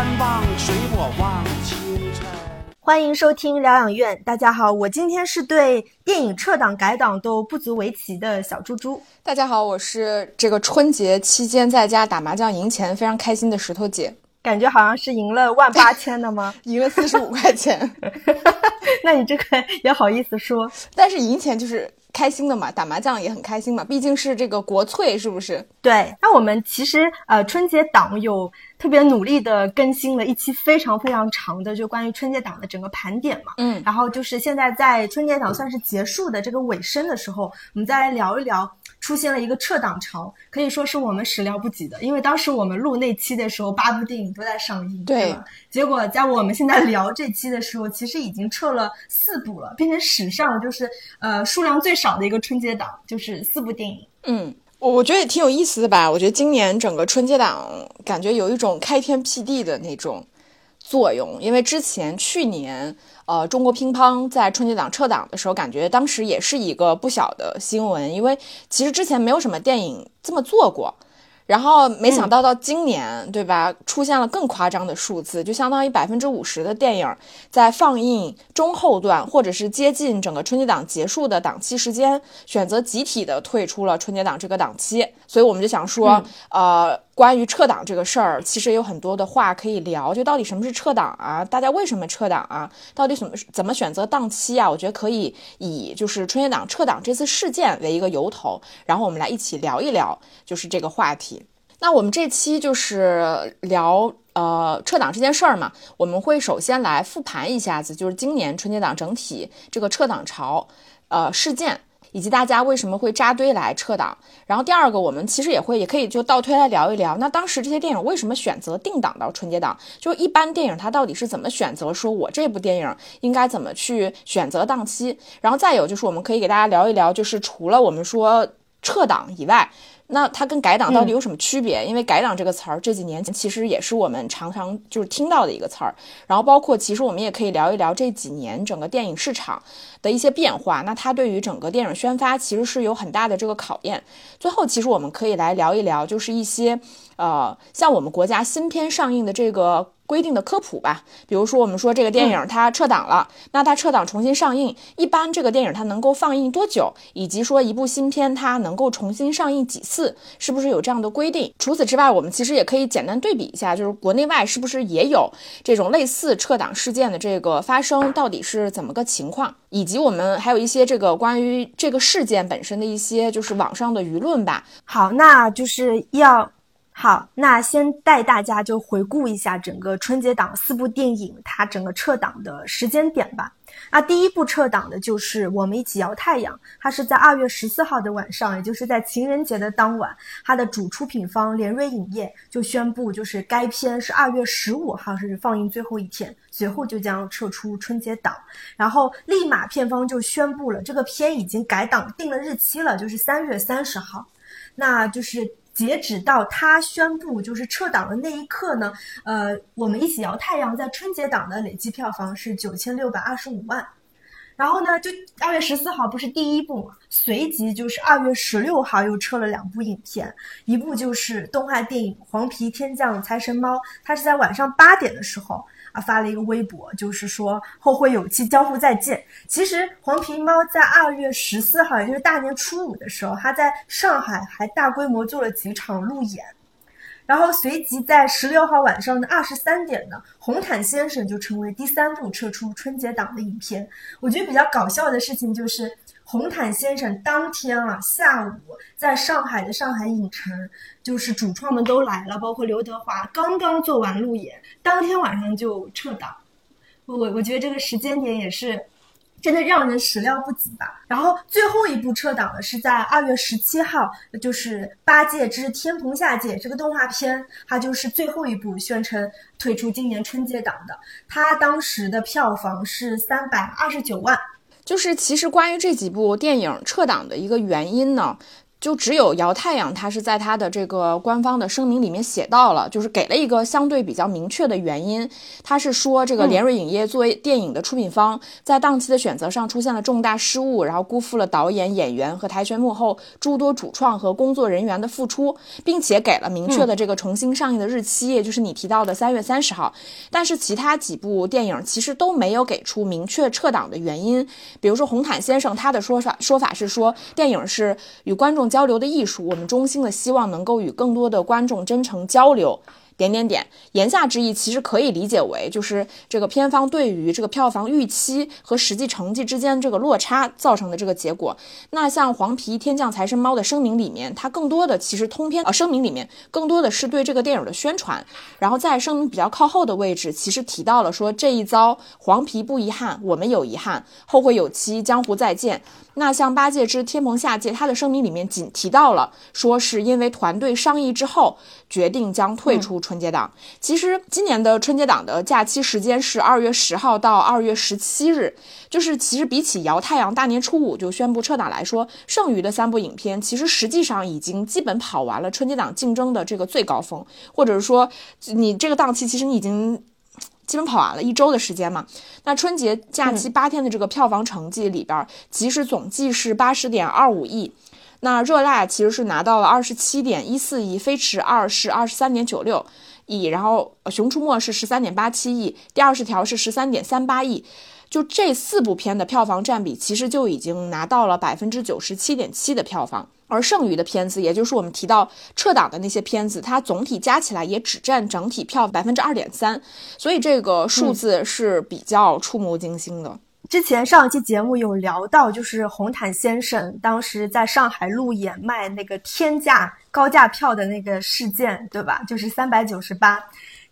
山望水，我望清晨。欢迎收听疗养院，大家好，我今天是对电影撤档改档都不足为奇的小猪猪。大家好，我是这个春节期间在家打麻将赢钱非常开心的石头姐，感觉好像是赢了万八千的吗？赢了四十五块钱，那你这个也好意思说？但是赢钱就是开心的嘛，打麻将也很开心嘛，毕竟是这个国粹，是不是？对，那我们其实呃春节档有特别努力的更新了一期非常非常长的，就关于春节档的整个盘点嘛。嗯，然后就是现在在春节档算是结束的这个尾声的时候，我们再来聊一聊出现了一个撤档潮，可以说是我们始料不及的，因为当时我们录那期的时候，八部电影都在上映，对吧？结果在我们现在聊这期的时候，其实已经撤了四部了，变成史上就是呃数量最少的一个春节档，就是四部电影。嗯，我我觉得也挺有意思的吧。我觉得今年整个春节档感觉有一种开天辟地的那种作用，因为之前去年呃中国乒乓在春节档撤档的时候，感觉当时也是一个不小的新闻，因为其实之前没有什么电影这么做过。然后没想到到今年，对吧？出现了更夸张的数字，就相当于百分之五十的电影在放映中后段或者是接近整个春节档结束的档期时间，选择集体的退出了春节档这个档期。所以我们就想说，呃，关于撤档这个事儿，其实有很多的话可以聊。就到底什么是撤档啊？大家为什么撤档啊？到底怎么怎么选择档期啊？我觉得可以以就是春节档撤档这次事件为一个由头，然后我们来一起聊一聊，就是这个话题。那我们这期就是聊呃撤档这件事儿嘛，我们会首先来复盘一下子，就是今年春节档整体这个撤档潮，呃事件，以及大家为什么会扎堆来撤档。然后第二个，我们其实也会也可以就倒推来聊一聊，那当时这些电影为什么选择定档到春节档？就一般电影它到底是怎么选择，说我这部电影应该怎么去选择档期？然后再有就是我们可以给大家聊一聊，就是除了我们说撤档以外。那它跟改档到底有什么区别？因为改档这个词儿这几年其实也是我们常常就是听到的一个词儿。然后包括其实我们也可以聊一聊这几年整个电影市场的一些变化。那它对于整个电影宣发其实是有很大的这个考验。最后其实我们可以来聊一聊，就是一些呃像我们国家新片上映的这个。规定的科普吧，比如说我们说这个电影它撤档了，那它撤档重新上映，一般这个电影它能够放映多久，以及说一部新片它能够重新上映几次，是不是有这样的规定？除此之外，我们其实也可以简单对比一下，就是国内外是不是也有这种类似撤档事件的这个发生，到底是怎么个情况？以及我们还有一些这个关于这个事件本身的一些就是网上的舆论吧。好，那就是要。好，那先带大家就回顾一下整个春节档四部电影它整个撤档的时间点吧。那第一部撤档的就是《我们一起摇太阳》，它是在二月十四号的晚上，也就是在情人节的当晚，它的主出品方联瑞影业就宣布，就是该片是二月十五号是放映最后一天，随后就将撤出春节档。然后立马片方就宣布了，这个片已经改档定了日期了，就是三月三十号。那就是。截止到他宣布就是撤档的那一刻呢，呃，我们一起摇太阳在春节档的累计票房是九千六百二十五万，然后呢，就二月十四号不是第一部嘛，随即就是二月十六号又撤了两部影片，一部就是动画电影《黄皮天降财神猫》，它是在晚上八点的时候。啊，发了一个微博，就是说后会有期，江湖再见。其实黄皮猫在二月十四号，也就是大年初五的时候，他在上海还大规模做了几场路演，然后随即在十六号晚上的二十三点呢，红毯先生就成为第三部撤出春节档的影片。我觉得比较搞笑的事情就是。红毯先生当天啊下午在上海的上海影城，就是主创们都来了，包括刘德华刚刚做完路演，当天晚上就撤档。我我觉得这个时间点也是真的让人始料不及吧。然后最后一部撤档的是在二月十七号，就是《八戒之天蓬下界》这个动画片，它就是最后一部宣称退出今年春节档的。它当时的票房是三百二十九万。就是其实关于这几部电影撤档的一个原因呢，就只有姚太阳，他是在他的这个官方的声明里面写到了，就是给了一个相对比较明确的原因。他是说，这个联瑞影业作为电影的出品方，在档期的选择上出现了重大失误，然后辜负了导演、演员和台前幕后诸多主创和工作人员的付出，并且给了明确的这个重新上映的日期，也就是你提到的三月三十号。但是其他几部电影其实都没有给出明确撤档的原因。比如说红毯先生，他的说法说法是说，电影是与观众。交流的艺术，我们衷心的希望能够与更多的观众真诚交流。点点点，言下之意其实可以理解为，就是这个片方对于这个票房预期和实际成绩之间这个落差造成的这个结果。那像黄皮天降财神猫的声明里面，它更多的其实通篇呃声明里面更多的是对这个电影的宣传。然后在声明比较靠后的位置，其实提到了说这一遭黄皮不遗憾，我们有遗憾，后会有期，江湖再见。那像八戒之天蓬下界，他的声明里面仅提到了说是因为团队商议之后决定将退出。春节档其实今年的春节档的假期时间是二月十号到二月十七日，就是其实比起姚太阳大年初五就宣布撤档来说，剩余的三部影片其实实际上已经基本跑完了春节档竞争的这个最高峰，或者是说你这个档期其实你已经基本跑完了一周的时间嘛。那春节假期八天的这个票房成绩里边，其实总计是八十点二五亿。那热辣其实是拿到了二十七点一四亿，飞驰二是二十三点九六亿，然后熊出没是十三点八七亿，第二十条是十三点三八亿，就这四部片的票房占比其实就已经拿到了百分之九十七点七的票房，而剩余的片子，也就是我们提到撤档的那些片子，它总体加起来也只占整体票百分之二点三，所以这个数字是比较触目惊心的。之前上一期节目有聊到，就是红毯先生当时在上海路演卖那个天价高价票的那个事件，对吧？就是三百九十八。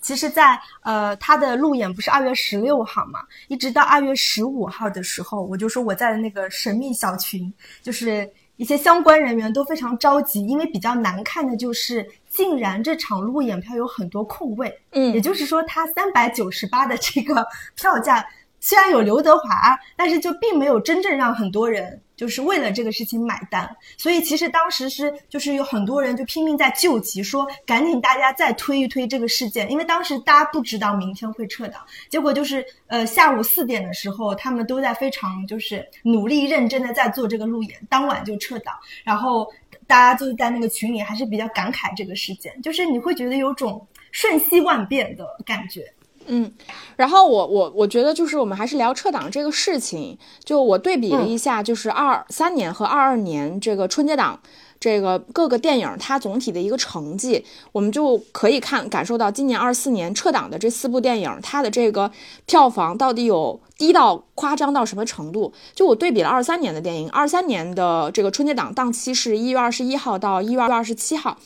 其实，在呃他的路演不是二月十六号嘛，一直到二月十五号的时候，我就说我在那个神秘小群，就是一些相关人员都非常着急，因为比较难看的就是，竟然这场路演票有很多空位，嗯，也就是说，它三百九十八的这个票价。虽然有刘德华，但是就并没有真正让很多人就是为了这个事情买单。所以其实当时是就是有很多人就拼命在救急，说赶紧大家再推一推这个事件，因为当时大家不知道明天会撤档。结果就是呃下午四点的时候，他们都在非常就是努力认真的在做这个路演，当晚就撤档。然后大家就在那个群里还是比较感慨这个事件，就是你会觉得有种瞬息万变的感觉。嗯，然后我我我觉得就是我们还是聊撤档这个事情，就我对比了一下，就是二三年和二二年这个春节档，这个各个电影它总体的一个成绩，我们就可以看感受到今年二四年撤档的这四部电影，它的这个票房到底有低到夸张到什么程度？就我对比了二三年的电影，二三年的这个春节档档期是一月二十一号到一月二十七号。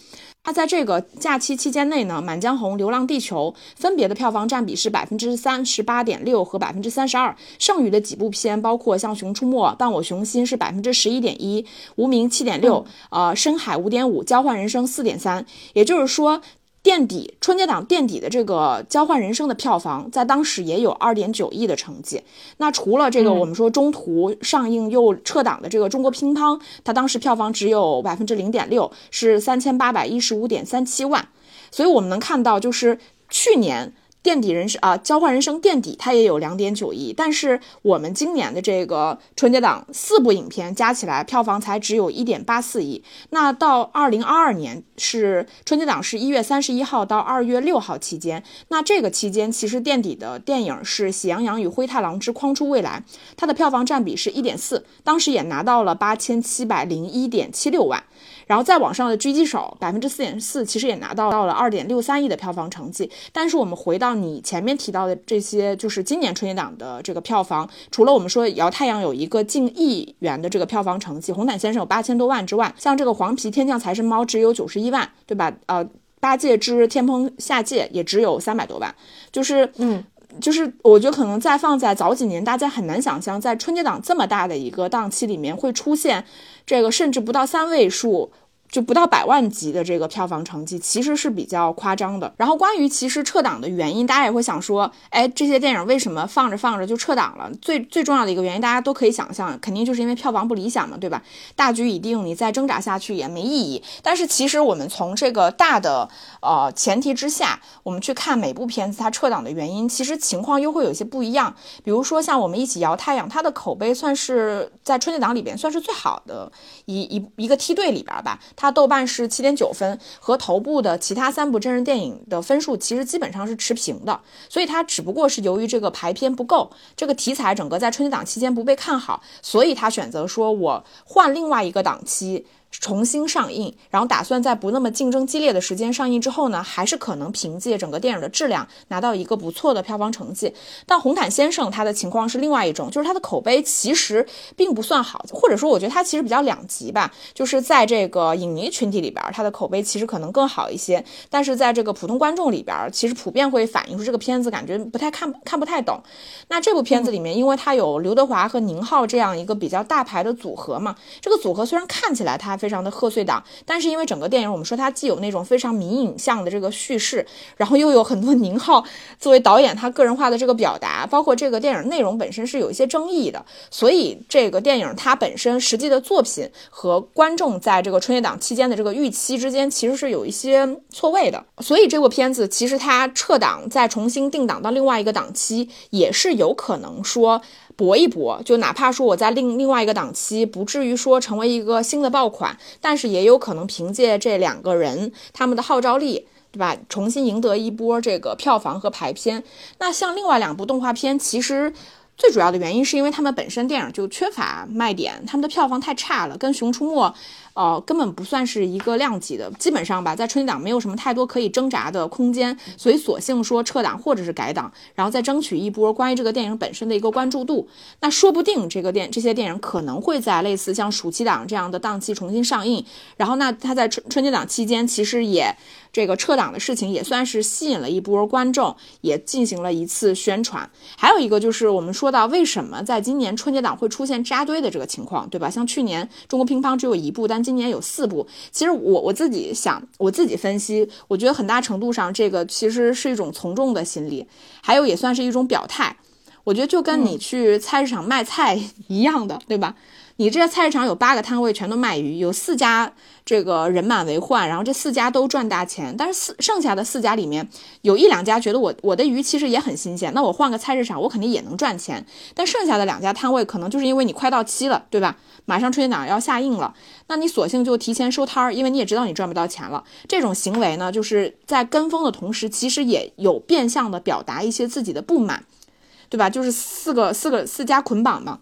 它在这个假期期间内呢，《满江红》《流浪地球》分别的票房占比是百分之三十八点六和百分之三十二，剩余的几部片包括像《熊出没》《伴我雄心》是百分之十一点一，《无名》七点六，呃，《深海》五点五，《交换人生》四点三，也就是说。垫底春节档垫底的这个交换人生的票房，在当时也有二点九亿的成绩。那除了这个，我们说中途上映又撤档的这个中国乒乓，它当时票房只有百分之零点六，是三千八百一十五点三七万。所以我们能看到，就是去年。垫底人生啊，交换人生垫底，它也有两点九亿，但是我们今年的这个春节档四部影片加起来票房才只有一点八四亿。那到二零二二年是春节档是一月三十一号到二月六号期间，那这个期间其实垫底的电影是《喜羊羊与灰太狼之筐出未来》，它的票房占比是一点四，当时也拿到了八千七百零一点七六万。然后再往上的狙击手百分之四点四，其实也拿到到了二点六三亿的票房成绩。但是我们回到你前面提到的这些，就是今年春节档的这个票房，除了我们说摇太阳有一个近亿元的这个票房成绩，红毯先生有八千多万之外，像这个黄皮天降财神猫只有九十一万，对吧？呃，八戒之天蓬下界也只有三百多万，就是嗯，就是我觉得可能再放在早几年，大家很难想象在春节档这么大的一个档期里面会出现。这个甚至不到三位数就不到百万级的这个票房成绩，其实是比较夸张的。然后关于其实撤档的原因，大家也会想说，哎，这些电影为什么放着放着就撤档了？最最重要的一个原因，大家都可以想象，肯定就是因为票房不理想嘛，对吧？大局已定，你再挣扎下去也没意义。但是其实我们从这个大的呃前提之下，我们去看每部片子它撤档的原因，其实情况又会有一些不一样。比如说像我们一起摇太阳，它的口碑算是在春节档里边算是最好的一一一个梯队里边吧。它豆瓣是七点九分，和头部的其他三部真人电影的分数其实基本上是持平的，所以它只不过是由于这个排片不够，这个题材整个在春节档期间不被看好，所以它选择说我换另外一个档期。重新上映，然后打算在不那么竞争激烈的时间上映之后呢，还是可能凭借整个电影的质量拿到一个不错的票房成绩。但红毯先生他的情况是另外一种，就是他的口碑其实并不算好，或者说我觉得他其实比较两极吧。就是在这个影迷群体里边，他的口碑其实可能更好一些，但是在这个普通观众里边，其实普遍会反映出这个片子感觉不太看看不太懂。那这部片子里面，因为它有刘德华和宁浩这样一个比较大牌的组合嘛，这个组合虽然看起来他。非常的贺岁档，但是因为整个电影，我们说它既有那种非常迷影像的这个叙事，然后又有很多宁浩作为导演他个人化的这个表达，包括这个电影内容本身是有一些争议的，所以这个电影它本身实际的作品和观众在这个春节档期间的这个预期之间其实是有一些错位的，所以这部片子其实它撤档再重新定档到另外一个档期，也是有可能说。搏一搏，就哪怕说我在另另外一个档期，不至于说成为一个新的爆款，但是也有可能凭借这两个人他们的号召力，对吧？重新赢得一波这个票房和排片。那像另外两部动画片，其实最主要的原因是因为他们本身电影就缺乏卖点，他们的票房太差了，跟《熊出没》。呃，根本不算是一个量级的，基本上吧，在春节档没有什么太多可以挣扎的空间，所以索性说撤档或者是改档，然后再争取一波关于这个电影本身的一个关注度。那说不定这个电这些电影可能会在类似像暑期档这样的档期重新上映，然后那他在春春节档期间其实也这个撤档的事情也算是吸引了一波观众，也进行了一次宣传。还有一个就是我们说到为什么在今年春节档会出现扎堆的这个情况，对吧？像去年中国乒乓只有一部，但今年有四部，其实我我自己想，我自己分析，我觉得很大程度上这个其实是一种从众的心理，还有也算是一种表态。我觉得就跟你去菜市场卖菜 一样的，对吧？你这菜市场有八个摊位全都卖鱼，有四家。这个人满为患，然后这四家都赚大钱，但是四剩下的四家里面有一两家觉得我我的鱼其实也很新鲜，那我换个菜市场我肯定也能赚钱。但剩下的两家摊位可能就是因为你快到期了，对吧？马上春节档要下映了，那你索性就提前收摊儿，因为你也知道你赚不到钱了。这种行为呢，就是在跟风的同时，其实也有变相的表达一些自己的不满，对吧？就是四个四个四家捆绑嘛。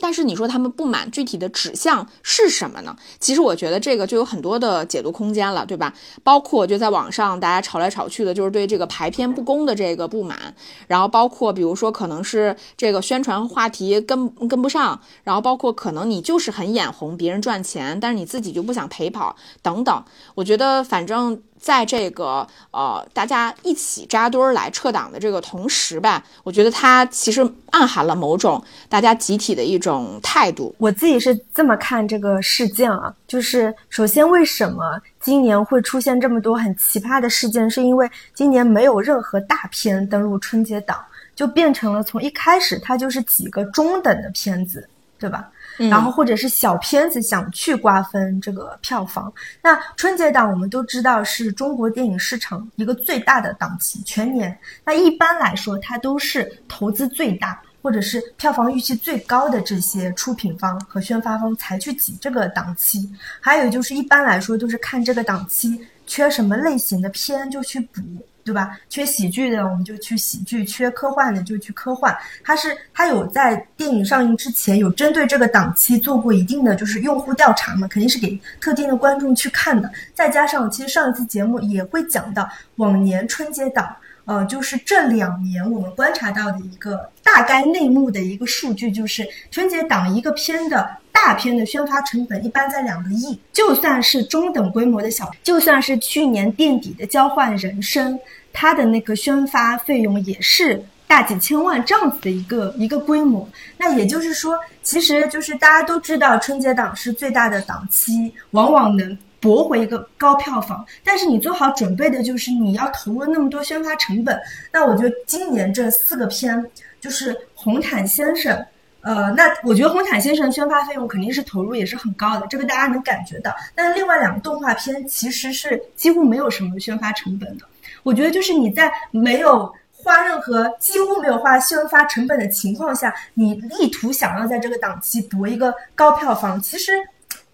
但是你说他们不满具体的指向是什么呢？其实我觉得这个就有很多的解读空间了，对吧？包括就在网上大家吵来吵去的，就是对这个排片不公的这个不满，然后包括比如说可能是这个宣传话题跟跟不上，然后包括可能你就是很眼红别人赚钱，但是你自己就不想陪跑等等。我觉得反正。在这个呃，大家一起扎堆儿来撤档的这个同时吧，我觉得它其实暗含了某种大家集体的一种态度。我自己是这么看这个事件啊，就是首先为什么今年会出现这么多很奇葩的事件，是因为今年没有任何大片登陆春节档，就变成了从一开始它就是几个中等的片子，对吧？然后或者是小片子想去瓜分这个票房，那春节档我们都知道是中国电影市场一个最大的档期，全年。那一般来说，它都是投资最大或者是票房预期最高的这些出品方和宣发方才去挤这个档期。还有就是一般来说都是看这个档期缺什么类型的片就去补。对吧？缺喜剧的我们就去喜剧，缺科幻的就去科幻。它是它有在电影上映之前有针对这个档期做过一定的就是用户调查嘛，肯定是给特定的观众去看的。再加上其实上一次节目也会讲到往年春节档，呃，就是这两年我们观察到的一个大概内幕的一个数据，就是春节档一个片的。大片的宣发成本一般在两个亿，就算是中等规模的小，就算是去年垫底的交换人生，它的那个宣发费用也是大几千万这样子的一个一个规模。那也就是说，其实就是大家都知道春节档是最大的档期，往往能。搏回一个高票房，但是你做好准备的就是你要投入那么多宣发成本。那我觉得今年这四个片就是《红毯先生》，呃，那我觉得《红毯先生》宣发费用肯定是投入也是很高的，这个大家能感觉到。但另外两个动画片其实是几乎没有什么宣发成本的。我觉得就是你在没有花任何几乎没有花宣发成本的情况下，你力图想要在这个档期博一个高票房，其实。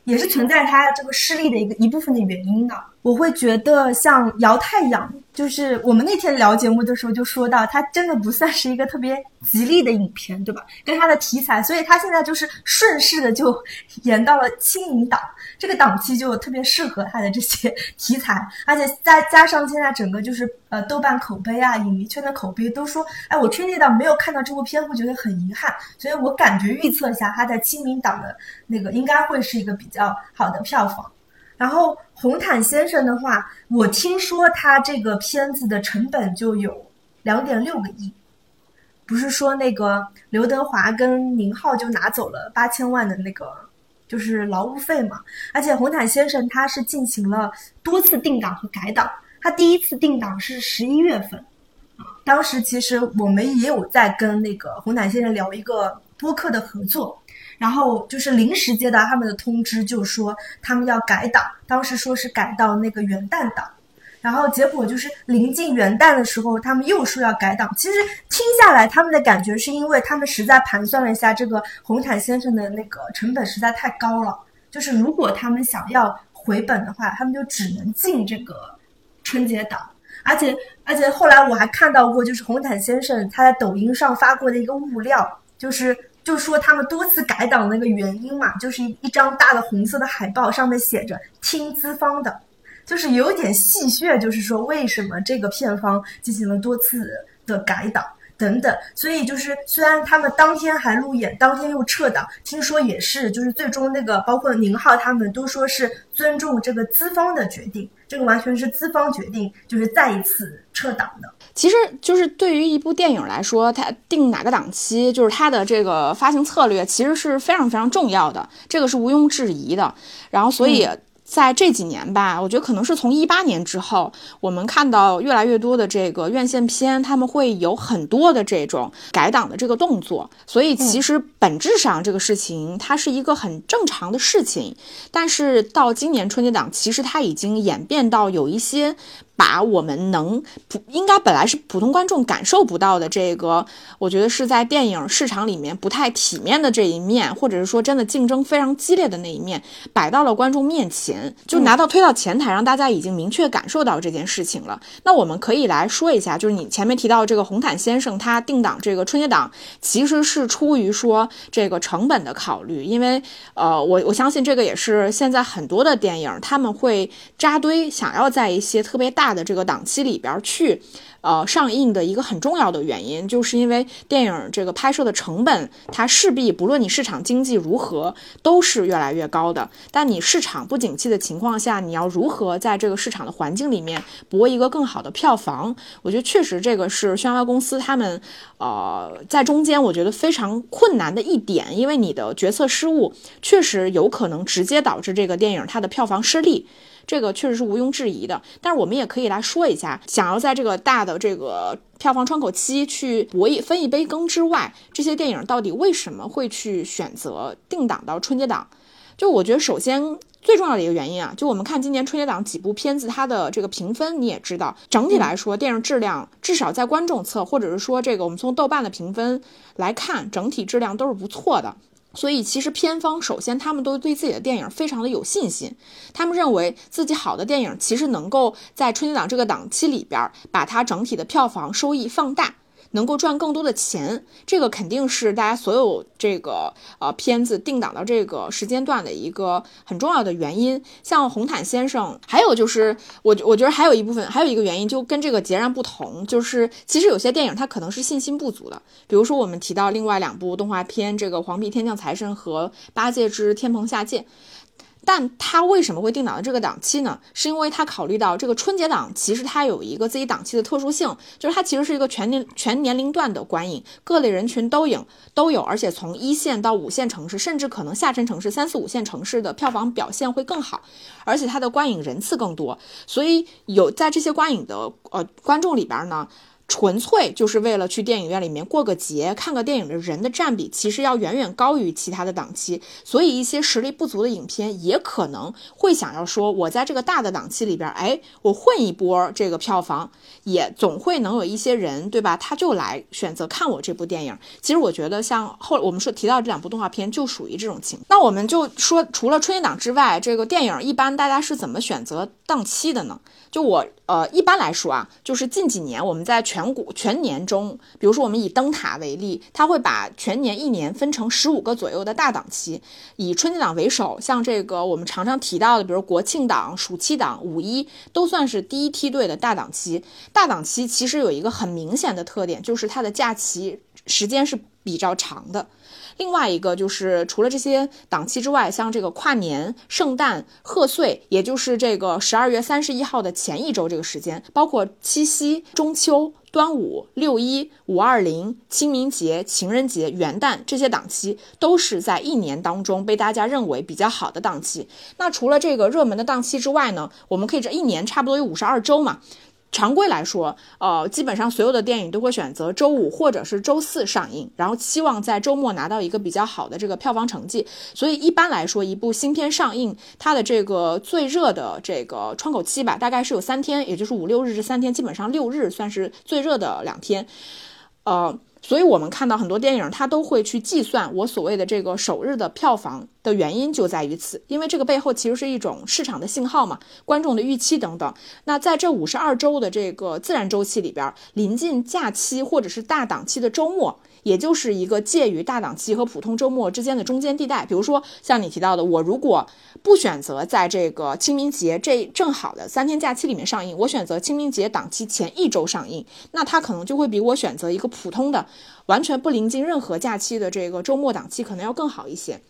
也是存在它这个失利的一个一部分的原因的。我会觉得像姚太阳，就是我们那天聊节目的时候就说到，它真的不算是一个特别吉利的影片，对吧？跟它的题材，所以它现在就是顺势的就延到了清明档。这个档期就特别适合他的这些题材，而且再加上现在整个就是呃豆瓣口碑啊，影迷圈的口碑都说，哎，我春节档没有看到这部片，会觉得很遗憾。所以我感觉预测一下，它在清明档的那个应该会是一个比较好的票房。然后红毯先生的话，我听说他这个片子的成本就有两点六个亿，不是说那个刘德华跟宁浩就拿走了八千万的那个。就是劳务费嘛，而且红毯先生他是进行了多次定档和改档，他第一次定档是十一月份，当时其实我们也有在跟那个红毯先生聊一个播客的合作，然后就是临时接到他们的通知，就说他们要改档，当时说是改到那个元旦档。然后结果就是临近元旦的时候，他们又说要改档。其实听下来，他们的感觉是因为他们实在盘算了一下，这个红毯先生的那个成本实在太高了。就是如果他们想要回本的话，他们就只能进这个春节档。而且而且后来我还看到过，就是红毯先生他在抖音上发过的一个物料，就是就说他们多次改档那个原因嘛，就是一张大的红色的海报，上面写着听资方的。就是有点戏谑，就是说为什么这个片方进行了多次的改档等等，所以就是虽然他们当天还路演，当天又撤档，听说也是就是最终那个包括宁浩他们都说是尊重这个资方的决定，这个完全是资方决定，就是再一次撤档的。其实就是对于一部电影来说，它定哪个档期，就是它的这个发行策略，其实是非常非常重要的，这个是毋庸置疑的。然后所以。在这几年吧，我觉得可能是从一八年之后，我们看到越来越多的这个院线片，他们会有很多的这种改档的这个动作。所以其实本质上这个事情它是一个很正常的事情，但是到今年春节档，其实它已经演变到有一些。把我们能普应该本来是普通观众感受不到的这个，我觉得是在电影市场里面不太体面的这一面，或者是说真的竞争非常激烈的那一面，摆到了观众面前，就拿到推到前台，让大家已经明确感受到这件事情了。那我们可以来说一下，就是你前面提到这个红毯先生他定档这个春节档，其实是出于说这个成本的考虑，因为呃，我我相信这个也是现在很多的电影他们会扎堆，想要在一些特别大。的这个档期里边去。呃，上映的一个很重要的原因，就是因为电影这个拍摄的成本，它势必不论你市场经济如何，都是越来越高的。但你市场不景气的情况下，你要如何在这个市场的环境里面博一个更好的票房？我觉得确实这个是宣发公司他们呃在中间我觉得非常困难的一点，因为你的决策失误确实有可能直接导致这个电影它的票房失利。这个确实是毋庸置疑的，但是我们也可以来说一下，想要在这个大的这个票房窗口期去博一分一杯羹之外，这些电影到底为什么会去选择定档到春节档？就我觉得，首先最重要的一个原因啊，就我们看今年春节档几部片子，它的这个评分你也知道，整体来说电影质量至少在观众侧，或者是说这个我们从豆瓣的评分来看，整体质量都是不错的。所以，其实片方首先他们都对自己的电影非常的有信心，他们认为自己好的电影其实能够在春节档这个档期里边，把它整体的票房收益放大。能够赚更多的钱，这个肯定是大家所有这个呃片子定档到这个时间段的一个很重要的原因。像红毯先生，还有就是我我觉得还有一部分，还有一个原因就跟这个截然不同，就是其实有些电影它可能是信心不足的。比如说我们提到另外两部动画片，这个《黄皮天降财神》和《八戒之天蓬下界》。但他为什么会定档的这个档期呢？是因为他考虑到这个春节档其实它有一个自己档期的特殊性，就是它其实是一个全年全年龄段的观影，各类人群都影都有，而且从一线到五线城市，甚至可能下沉城市三四五线城市的票房表现会更好，而且它的观影人次更多，所以有在这些观影的呃观众里边呢。纯粹就是为了去电影院里面过个节、看个电影的人的占比，其实要远远高于其他的档期。所以一些实力不足的影片也可能会想要说，我在这个大的档期里边，哎，我混一波这个票房，也总会能有一些人，对吧？他就来选择看我这部电影。其实我觉得，像后我们说提到这两部动画片，就属于这种情况。那我们就说，除了春节档之外，这个电影一般大家是怎么选择档期的呢？就我呃，一般来说啊，就是近几年我们在全国全年中，比如说我们以灯塔为例，它会把全年一年分成十五个左右的大档期，以春节档为首，像这个我们常常提到的，比如国庆档、暑期档、五一，都算是第一梯队的大档期。大档期其实有一个很明显的特点，就是它的假期时间是比较长的。另外一个就是除了这些档期之外，像这个跨年、圣诞、贺岁，也就是这个十二月三十一号的前一周这个时间，包括七夕、中秋、端午、六一、五二零、清明节、情人节、元旦这些档期，都是在一年当中被大家认为比较好的档期。那除了这个热门的档期之外呢，我们可以这一年差不多有五十二周嘛。常规来说，呃，基本上所有的电影都会选择周五或者是周四上映，然后期望在周末拿到一个比较好的这个票房成绩。所以一般来说，一部新片上映，它的这个最热的这个窗口期吧，大概是有三天，也就是五六日这三天，基本上六日算是最热的两天，呃。所以，我们看到很多电影，它都会去计算我所谓的这个首日的票房的原因就在于此，因为这个背后其实是一种市场的信号嘛，观众的预期等等。那在这五十二周的这个自然周期里边，临近假期或者是大档期的周末。也就是一个介于大档期和普通周末之间的中间地带。比如说，像你提到的，我如果不选择在这个清明节这正好的三天假期里面上映，我选择清明节档期前一周上映，那它可能就会比我选择一个普通的、完全不临近任何假期的这个周末档期可能要更好一些。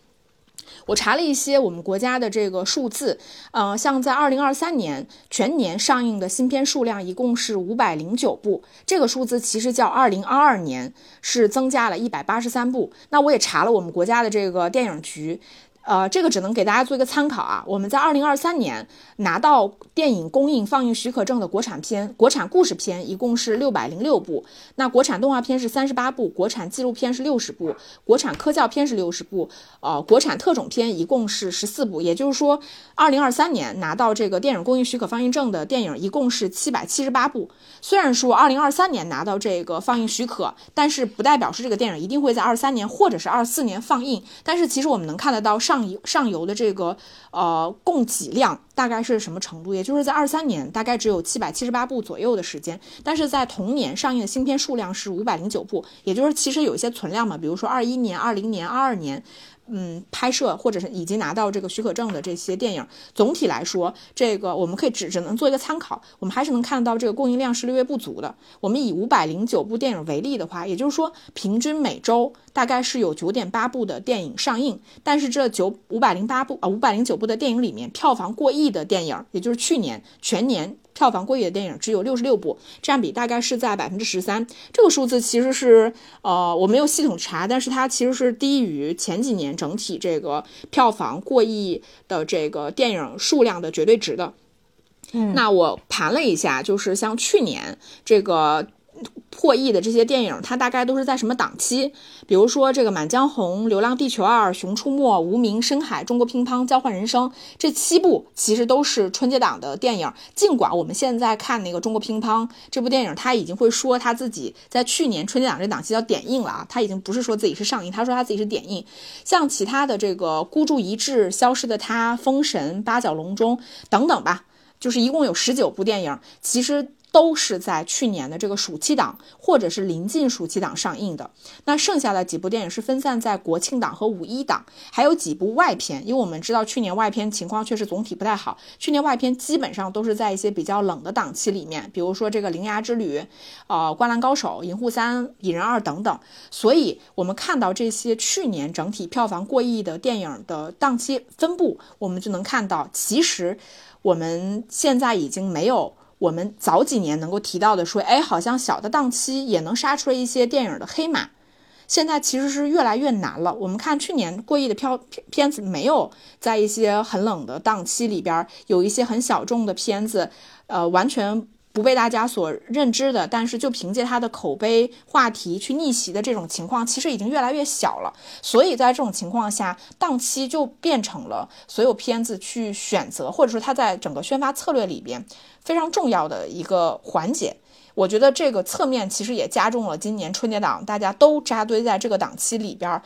我查了一些我们国家的这个数字，呃，像在二零二三年全年上映的新片数量一共是五百零九部，这个数字其实较二零二二年是增加了一百八十三部。那我也查了我们国家的这个电影局。呃，这个只能给大家做一个参考啊。我们在二零二三年拿到电影公映放映许可证的国产片、国产故事片一共是六百零六部，那国产动画片是三十八部，国产纪录片是六十部，国产科教片是六十部，呃，国产特种片一共是十四部。也就是说，二零二三年拿到这个电影公映许可放映证的电影一共是七百七十八部。虽然说二零二三年拿到这个放映许可，但是不代表是这个电影一定会在二三年或者是二四年放映。但是其实我们能看得到。上游上游的这个呃供给量大概是什么程度？也就是在二三年大概只有七百七十八部左右的时间，但是在同年上映的新片数量是五百零九部，也就是其实有一些存量嘛，比如说二一年、二零年、二二年。嗯，拍摄或者是已经拿到这个许可证的这些电影，总体来说，这个我们可以只只能做一个参考，我们还是能看到这个供应量是略微不足的。我们以五百零九部电影为例的话，也就是说，平均每周大概是有九点八部的电影上映，但是这九五百零八部啊，五百零九部的电影里面，票房过亿的电影，也就是去年全年。票房过亿的电影只有六十六部，占比大概是在百分之十三。这个数字其实是，呃，我没有系统查，但是它其实是低于前几年整体这个票房过亿的这个电影数量的绝对值的。嗯，那我盘了一下，就是像去年这个。破亿的这些电影，它大概都是在什么档期？比如说这个《满江红》《流浪地球二》《熊出没》《无名》《深海》《中国乒乓》《交换人生》这七部，其实都是春节档的电影。尽管我们现在看那个《中国乒乓》这部电影，他已经会说他自己在去年春节档这档期叫点映了啊，他已经不是说自己是上映，他说他自己是点映。像其他的这个《孤注一掷》《消失的他》《封神》《八角笼中》等等吧。就是一共有十九部电影，其实都是在去年的这个暑期档或者是临近暑期档上映的。那剩下的几部电影是分散在国庆档和五一档，还有几部外片。因为我们知道去年外片情况确实总体不太好，去年外片基本上都是在一些比较冷的档期里面，比如说这个《铃芽之旅》、呃《灌篮高手》、《银护三》、《蚁人二》等等。所以，我们看到这些去年整体票房过亿的电影的档期分布，我们就能看到，其实我们现在已经没有。我们早几年能够提到的说，哎，好像小的档期也能杀出一些电影的黑马，现在其实是越来越难了。我们看去年过亿的票片子，没有在一些很冷的档期里边有一些很小众的片子，呃，完全。不被大家所认知的，但是就凭借它的口碑话题去逆袭的这种情况，其实已经越来越小了。所以在这种情况下，档期就变成了所有片子去选择，或者说它在整个宣发策略里边非常重要的一个环节。我觉得这个侧面其实也加重了今年春节档大家都扎堆在这个档期里边。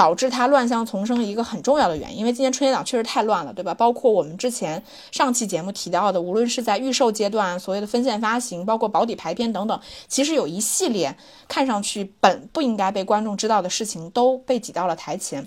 导致它乱象丛生一个很重要的原因，因为今年春节档确实太乱了，对吧？包括我们之前上期节目提到的，无论是在预售阶段，所谓的分线发行，包括保底排片等等，其实有一系列看上去本不应该被观众知道的事情都被挤到了台前。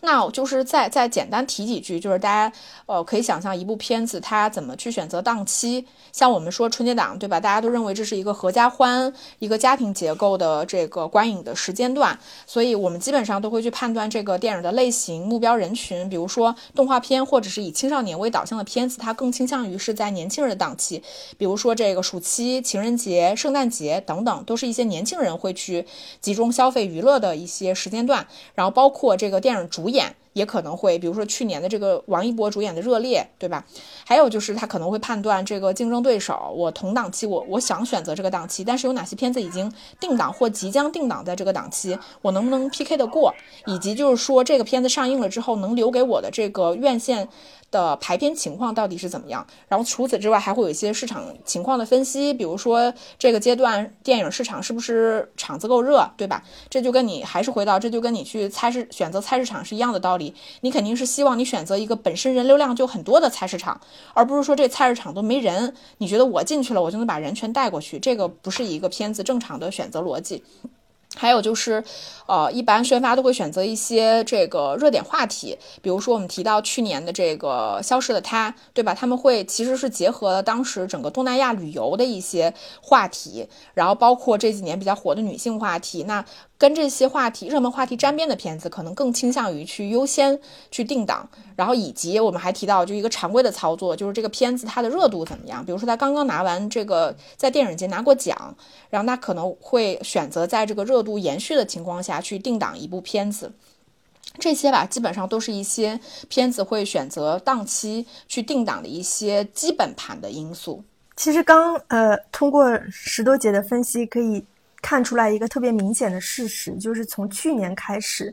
那就是再再简单提几句，就是大家呃可以想象一部片子它怎么去选择档期。像我们说春节档，对吧？大家都认为这是一个合家欢、一个家庭结构的这个观影的时间段，所以我们基本上都会去判断这个电影的类型、目标人群。比如说动画片或者是以青少年为导向的片子，它更倾向于是在年轻人的档期。比如说这个暑期、情人节、圣诞节等等，都是一些年轻人会去集中消费娱乐的一些时间段。然后包括这个电影主。主演。也可能会，比如说去年的这个王一博主演的《热烈》，对吧？还有就是他可能会判断这个竞争对手，我同档期，我我想选择这个档期，但是有哪些片子已经定档或即将定档在这个档期，我能不能 PK 得过？以及就是说这个片子上映了之后，能留给我的这个院线。的排片情况到底是怎么样？然后除此之外，还会有一些市场情况的分析，比如说这个阶段电影市场是不是场子够热，对吧？这就跟你还是回到，这就跟你去菜市选择菜市场是一样的道理。你肯定是希望你选择一个本身人流量就很多的菜市场，而不是说这菜市场都没人，你觉得我进去了，我就能把人全带过去，这个不是一个片子正常的选择逻辑。还有就是，呃，一般宣发都会选择一些这个热点话题，比如说我们提到去年的这个《消失的她》，对吧？他们会其实是结合了当时整个东南亚旅游的一些话题，然后包括这几年比较火的女性话题，那。跟这些话题、热门话题沾边的片子，可能更倾向于去优先去定档。然后以及我们还提到，就一个常规的操作，就是这个片子它的热度怎么样？比如说它刚刚拿完这个在电影节拿过奖，然后它可能会选择在这个热度延续的情况下去定档一部片子。这些吧，基本上都是一些片子会选择档期去定档的一些基本盘的因素。其实刚呃通过十多节的分析可以。看出来一个特别明显的事实，就是从去年开始，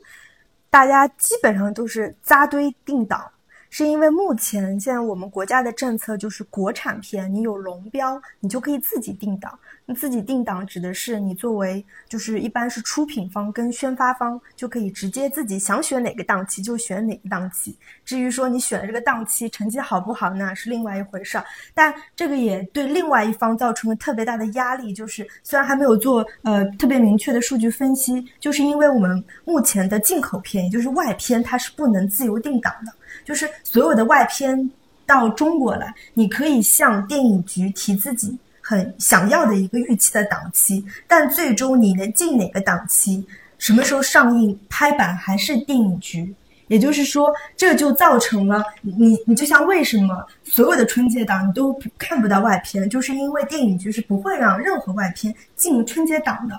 大家基本上都是扎堆定档，是因为目前现在我们国家的政策就是国产片，你有龙标，你就可以自己定档。那自己定档指的是你作为就是一般是出品方跟宣发方就可以直接自己想选哪个档期就选哪个档期。至于说你选的这个档期成绩好不好，那是另外一回事儿。但这个也对另外一方造成了特别大的压力，就是虽然还没有做呃特别明确的数据分析，就是因为我们目前的进口片，也就是外片，它是不能自由定档的，就是所有的外片到中国来，你可以向电影局提自己。很想要的一个预期的档期，但最终你能进哪个档期，什么时候上映、拍板还是电影局。也就是说，这就造成了你，你就像为什么所有的春节档你都看不到外片，就是因为电影局是不会让任何外片进春节档的。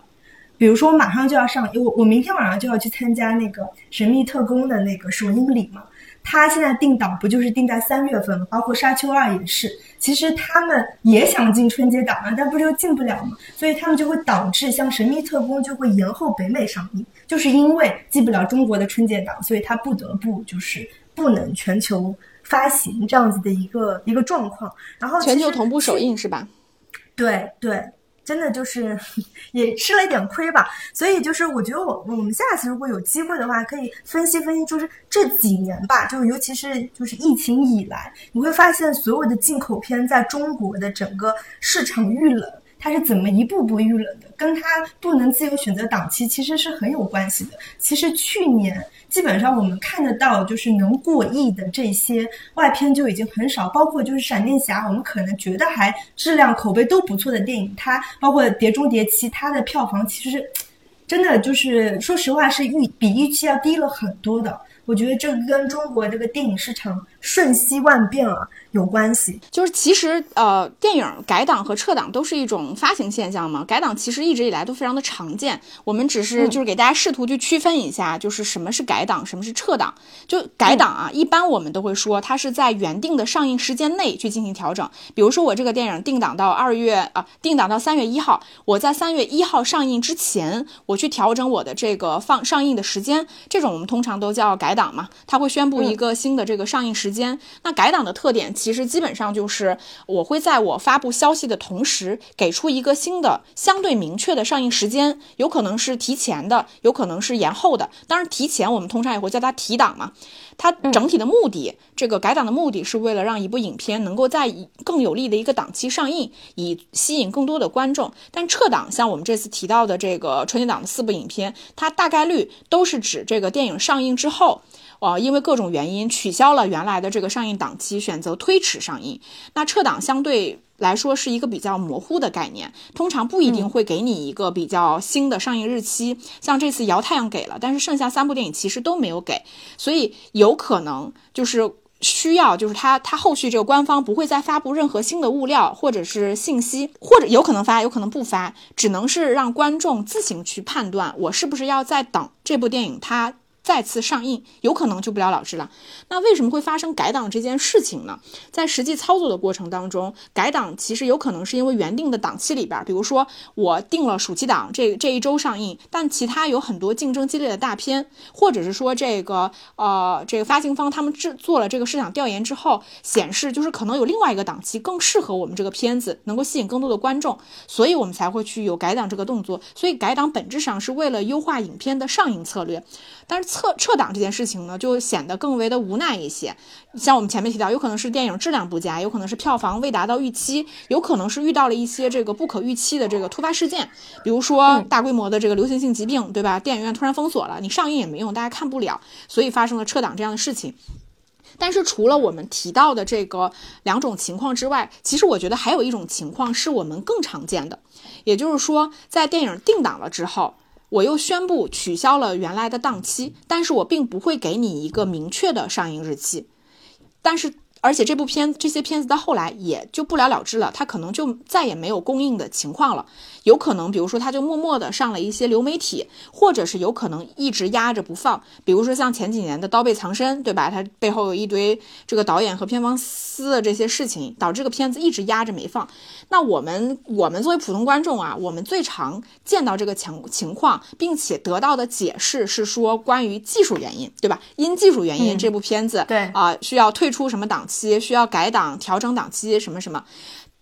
比如说，我马上就要上，我我明天晚上就要去参加那个《神秘特工》的那个首映礼嘛。他现在定档不就是定在三月份吗？包括《沙丘二》也是。其实他们也想进春节档啊，但不是又进不了吗？所以他们就会导致像《神秘特工》就会延后北美上映，就是因为进不了中国的春节档，所以他不得不就是不能全球发行这样子的一个一个状况。然后全球同步首映是吧？对对。真的就是 也吃了一点亏吧。所以就是我觉得我我们下次如果有机会的话，可以分析分析，就是这几年吧，就尤其是就是疫情以来，你会发现所有的进口片在中国的整个市场遇冷。它是怎么一步步遇冷的？跟它不能自由选择档期其实是很有关系的。其实去年基本上我们看得到，就是能过亿的这些外片就已经很少，包括就是闪电侠，我们可能觉得还质量口碑都不错的电影，它包括碟中谍七，它的票房其实真的就是说实话是预比预期要低了很多的。我觉得这跟中国这个电影市场瞬息万变啊。有关系，就是其实呃，电影改档和撤档都是一种发行现象嘛。改档其实一直以来都非常的常见，我们只是就是给大家试图去区分一下，就是什么是改档，什么是撤档。就改档啊，一般我们都会说它是在原定的上映时间内去进行调整。比如说我这个电影定档到二月啊，定档到三月一号，我在三月一号上映之前，我去调整我的这个放上映的时间，这种我们通常都叫改档嘛。它会宣布一个新的这个上映时间。那改档的特点。其实基本上就是我会在我发布消息的同时，给出一个新的相对明确的上映时间，有可能是提前的，有可能是延后的。当然，提前我们通常也会叫它提档嘛。它整体的目的，这个改档的目的是为了让一部影片能够在更有利的一个档期上映，以吸引更多的观众。但撤档，像我们这次提到的这个春节档的四部影片，它大概率都是指这个电影上映之后。呃，因为各种原因取消了原来的这个上映档期，选择推迟上映。那撤档相对来说是一个比较模糊的概念，通常不一定会给你一个比较新的上映日期。像这次《摇太阳》给了，但是剩下三部电影其实都没有给，所以有可能就是需要，就是他他后续这个官方不会再发布任何新的物料或者是信息，或者有可能发，有可能不发，只能是让观众自行去判断，我是不是要再等这部电影它。再次上映，有可能就不了了之了。那为什么会发生改档这件事情呢？在实际操作的过程当中，改档其实有可能是因为原定的档期里边，比如说我定了暑期档这这一周上映，但其他有很多竞争激烈的大片，或者是说这个呃这个发行方他们制做了这个市场调研之后，显示就是可能有另外一个档期更适合我们这个片子，能够吸引更多的观众，所以我们才会去有改档这个动作。所以改档本质上是为了优化影片的上映策略，但是。撤撤档这件事情呢，就显得更为的无奈一些。像我们前面提到，有可能是电影质量不佳，有可能是票房未达到预期，有可能是遇到了一些这个不可预期的这个突发事件，比如说大规模的这个流行性疾病，对吧？电影院突然封锁了，你上映也没用，大家看不了，所以发生了撤档这样的事情。但是除了我们提到的这个两种情况之外，其实我觉得还有一种情况是我们更常见的，也就是说，在电影定档了之后。我又宣布取消了原来的档期，但是我并不会给你一个明确的上映日期，但是。而且这部片这些片子到后来也就不了了之了，它可能就再也没有公映的情况了。有可能，比如说，它就默默的上了一些流媒体，或者是有可能一直压着不放。比如说像前几年的《刀背藏身》，对吧？它背后有一堆这个导演和片方撕的这些事情，导致这个片子一直压着没放。那我们我们作为普通观众啊，我们最常见到这个情情况，并且得到的解释是说关于技术原因，对吧？因技术原因，这部片子对啊需要退出什么档期。期需要改档、调整档期，什么什么，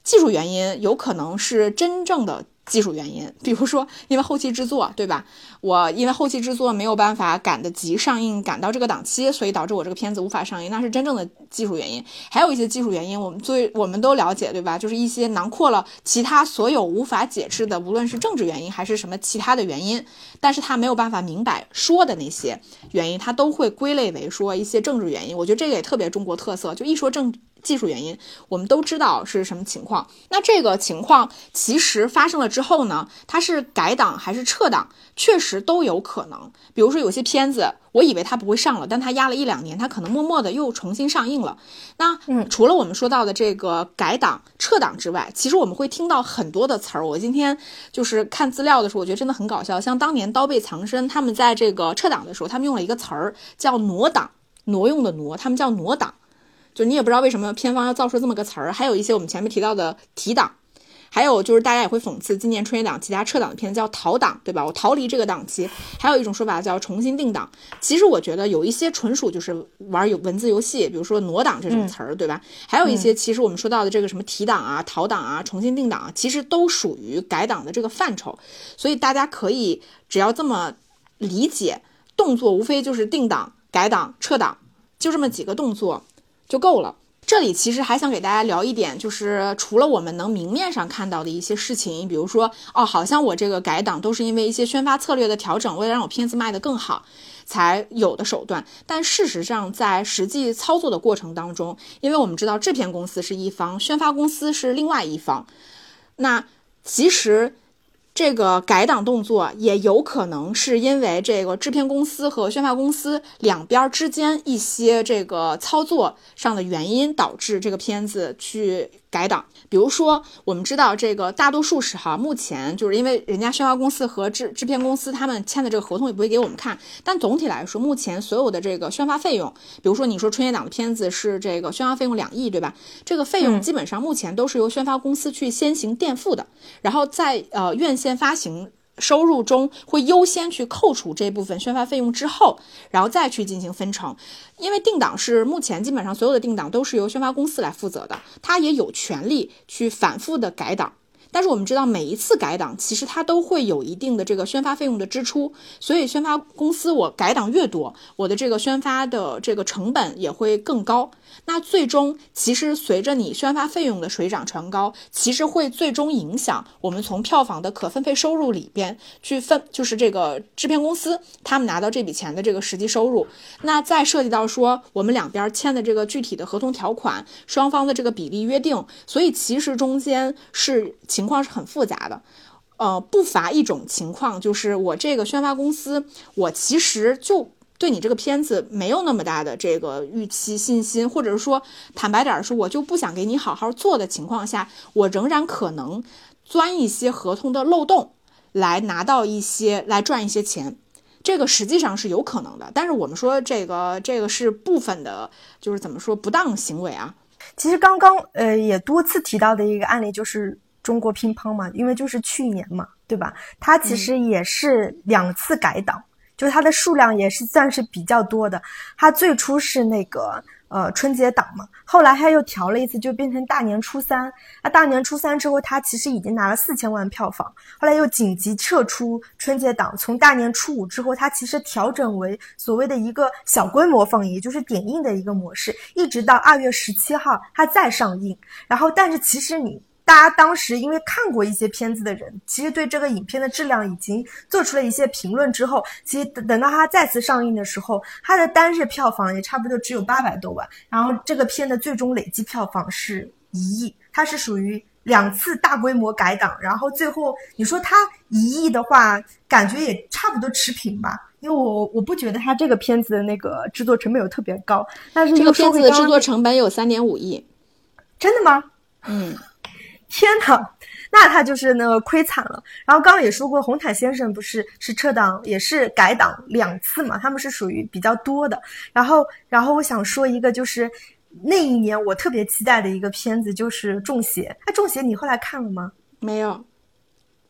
技术原因有可能是真正的。技术原因，比如说因为后期制作，对吧？我因为后期制作没有办法赶得及上映，赶到这个档期，所以导致我这个片子无法上映，那是真正的技术原因。还有一些技术原因，我们最我们都了解，对吧？就是一些囊括了其他所有无法解释的，无论是政治原因还是什么其他的原因，但是他没有办法明摆说的那些原因，他都会归类为说一些政治原因。我觉得这个也特别中国特色，就一说政。技术原因，我们都知道是什么情况。那这个情况其实发生了之后呢，它是改档还是撤档，确实都有可能。比如说有些片子，我以为它不会上了，但它压了一两年，它可能默默的又重新上映了。那嗯，除了我们说到的这个改档、撤档之外，其实我们会听到很多的词儿。我今天就是看资料的时候，我觉得真的很搞笑。像当年《刀背藏身》，他们在这个撤档的时候，他们用了一个词儿叫“挪档”，挪用的挪，他们叫“挪档”。就你也不知道为什么片方要造出这么个词儿，还有一些我们前面提到的提档，还有就是大家也会讽刺今年春节档其他撤档的片子叫逃档，对吧？我逃离这个档期。还有一种说法叫重新定档。其实我觉得有一些纯属就是玩有文字游戏，比如说挪档这种词儿，对吧？还有一些其实我们说到的这个什么提档啊、逃档啊、重新定档啊，其实都属于改档的这个范畴。所以大家可以只要这么理解，动作无非就是定档、改档、撤档，就这么几个动作就够了。这里其实还想给大家聊一点，就是除了我们能明面上看到的一些事情，比如说，哦，好像我这个改档都是因为一些宣发策略的调整，为了让我片子卖得更好才有的手段。但事实上，在实际操作的过程当中，因为我们知道制片公司是一方，宣发公司是另外一方，那其实。这个改档动作也有可能是因为这个制片公司和宣发公司两边之间一些这个操作上的原因导致这个片子去。改档，比如说，我们知道这个大多数是哈，目前就是因为人家宣发公司和制制片公司他们签的这个合同也不会给我们看，但总体来说，目前所有的这个宣发费用，比如说你说春节档的片子是这个宣发费用两亿，对吧？这个费用基本上目前都是由宣发公司去先行垫付的，然后在呃院线发行。收入中会优先去扣除这部分宣发费用之后，然后再去进行分成，因为定档是目前基本上所有的定档都是由宣发公司来负责的，他也有权利去反复的改档。但是我们知道，每一次改档其实它都会有一定的这个宣发费用的支出，所以宣发公司我改档越多，我的这个宣发的这个成本也会更高。那最终其实随着你宣发费用的水涨船高，其实会最终影响我们从票房的可分配收入里边去分，就是这个制片公司他们拿到这笔钱的这个实际收入。那再涉及到说我们两边签的这个具体的合同条款，双方的这个比例约定，所以其实中间是情。情况是很复杂的，呃，不乏一种情况，就是我这个宣发公司，我其实就对你这个片子没有那么大的这个预期信心，或者是说，坦白点说，我就不想给你好好做的情况下，我仍然可能钻一些合同的漏洞，来拿到一些，来赚一些钱，这个实际上是有可能的。但是我们说这个，这个是部分的，就是怎么说不当行为啊？其实刚刚呃也多次提到的一个案例就是。中国乒乓嘛，因为就是去年嘛，对吧？它其实也是两次改档，就是它的数量也是算是比较多的。它最初是那个呃春节档嘛，后来它又调了一次，就变成大年初三。那大年初三之后，它其实已经拿了四千万票房，后来又紧急撤出春节档。从大年初五之后，它其实调整为所谓的一个小规模放映，也就是点映的一个模式，一直到二月十七号它再上映。然后，但是其实你。大家当时因为看过一些片子的人，其实对这个影片的质量已经做出了一些评论之后，其实等到它再次上映的时候，它的单日票房也差不多只有八百多万。然后这个片的最终累计票房是一亿，它是属于两次大规模改档，然后最后你说它一亿的话，感觉也差不多持平吧。因为我我不觉得它这个片子的那个制作成本有特别高，但是这个片子的制作成本有三点五亿，真的吗？嗯。天呐，那他就是那个亏惨了。然后刚刚也说过，红毯先生不是是撤档，也是改档两次嘛，他们是属于比较多的。然后，然后我想说一个，就是那一年我特别期待的一个片子就是《中邪》。哎，《中邪》你后来看了吗？没有。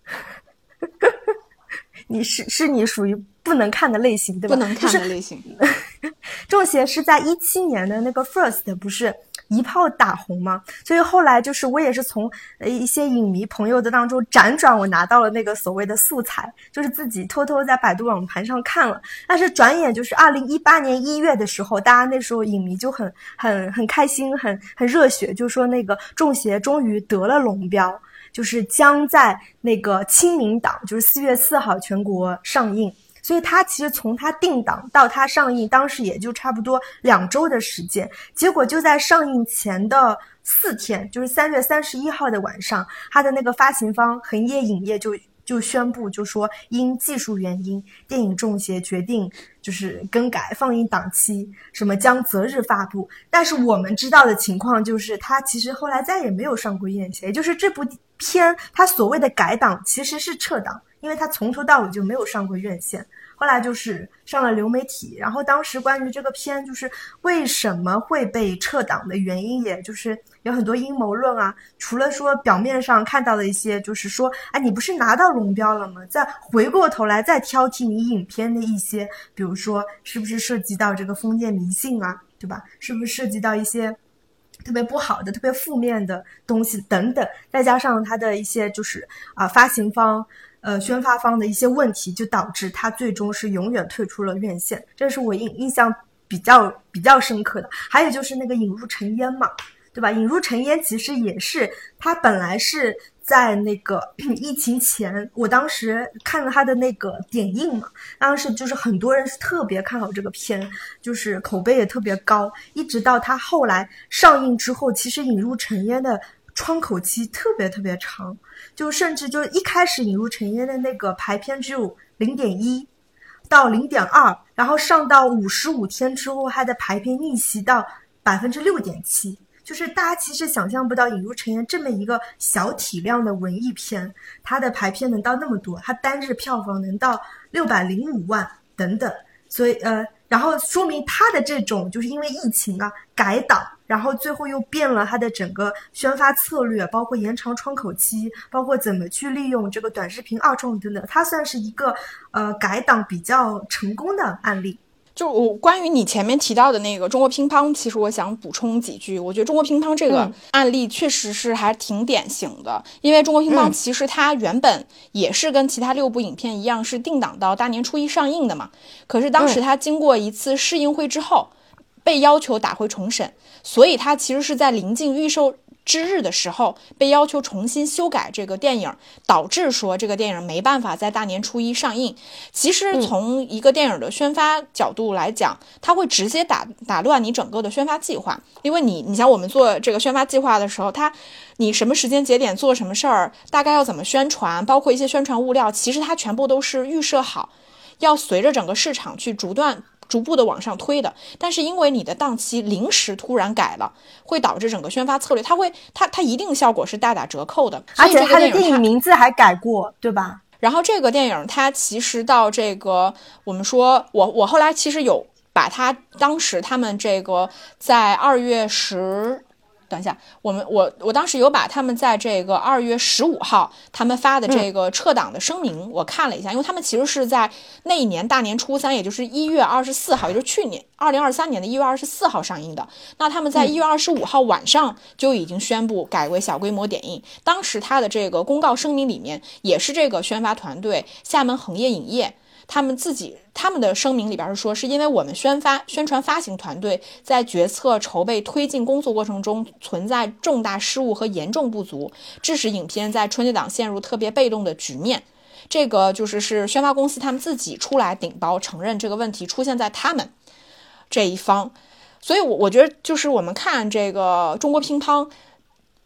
你是是你属于不能看的类型，对吧？不能看的类型。《中邪》是在一七年的那个 First 不是。一炮打红吗？所以后来就是我也是从呃一些影迷朋友的当中辗转，我拿到了那个所谓的素材，就是自己偷偷在百度网盘上看了。但是转眼就是二零一八年一月的时候，大家那时候影迷就很很很开心，很很热血，就说那个《中邪》终于得了龙标，就是将在那个清明档，就是四月四号全国上映。所以它其实从它定档到它上映，当时也就差不多两周的时间。结果就在上映前的四天，就是三月三十一号的晚上，它的那个发行方恒业影业就就宣布，就说因技术原因，电影《中邪》决定就是更改放映档期，什么将择日发布。但是我们知道的情况就是，它其实后来再也没有上过院线，也就是这部片它所谓的改档其实是撤档。因为他从头到尾就没有上过院线。后来就是上了流媒体，然后当时关于这个片就是为什么会被撤档的原因，也就是有很多阴谋论啊。除了说表面上看到的一些，就是说，哎，你不是拿到龙标了吗？再回过头来再挑剔你影片的一些，比如说是不是涉及到这个封建迷信啊，对吧？是不是涉及到一些特别不好的、特别负面的东西等等？再加上它的一些就是啊发行方。呃，宣发方的一些问题，就导致他最终是永远退出了院线，这是我印印象比较比较深刻的。还有就是那个引入尘烟嘛，对吧？引入尘烟其实也是他本来是在那个 疫情前，我当时看了他的那个点映嘛，当时就是很多人是特别看好这个片，就是口碑也特别高，一直到他后来上映之后，其实引入尘烟的。窗口期特别特别长，就甚至就一开始引入尘烟的那个排片只有零点一到零点二，然后上到五十五天之后，它的排片逆袭到百分之六点七。就是大家其实想象不到，引入尘烟这么一个小体量的文艺片，它的排片能到那么多，它单日票房能到六百零五万等等。所以呃，然后说明它的这种就是因为疫情啊改档。然后最后又变了它的整个宣发策略，包括延长窗口期，包括怎么去利用这个短视频二创等等，它算是一个呃改档比较成功的案例。就我关于你前面提到的那个中国乒乓，其实我想补充几句。我觉得中国乒乓这个案例确实是还挺典型的，因为中国乒乓其实它原本也是跟其他六部影片一样是定档到大年初一上映的嘛，可是当时它经过一次试映会之后。被要求打回重审，所以他其实是在临近预售之日的时候被要求重新修改这个电影，导致说这个电影没办法在大年初一上映。其实从一个电影的宣发角度来讲，它会直接打打乱你整个的宣发计划，因为你你像我们做这个宣发计划的时候，它你什么时间节点做什么事儿，大概要怎么宣传，包括一些宣传物料，其实它全部都是预设好，要随着整个市场去逐段。逐步的往上推的，但是因为你的档期临时突然改了，会导致整个宣发策略，它会它它一定效果是大打折扣的。而且它的电影名字还改过，对吧？然后这个电影它其实到这个，我们说我我后来其实有把它当时他们这个在二月十。等一下，我们我我当时有把他们在这个二月十五号他们发的这个撤档的声明我看了一下，因为他们其实是在那一年大年初三，也就是一月二十四号，也就是去年二零二三年的一月二十四号上映的。那他们在一月二十五号晚上就已经宣布改为小规模点映。当时他的这个公告声明里面也是这个宣发团队厦门恒业影业。他们自己他们的声明里边是说，是因为我们宣发宣传发行团队在决策筹备推进工作过程中存在重大失误和严重不足，致使影片在春节档陷入特别被动的局面。这个就是是宣发公司他们自己出来顶包承认这个问题出现在他们这一方。所以，我我觉得就是我们看这个中国乒乓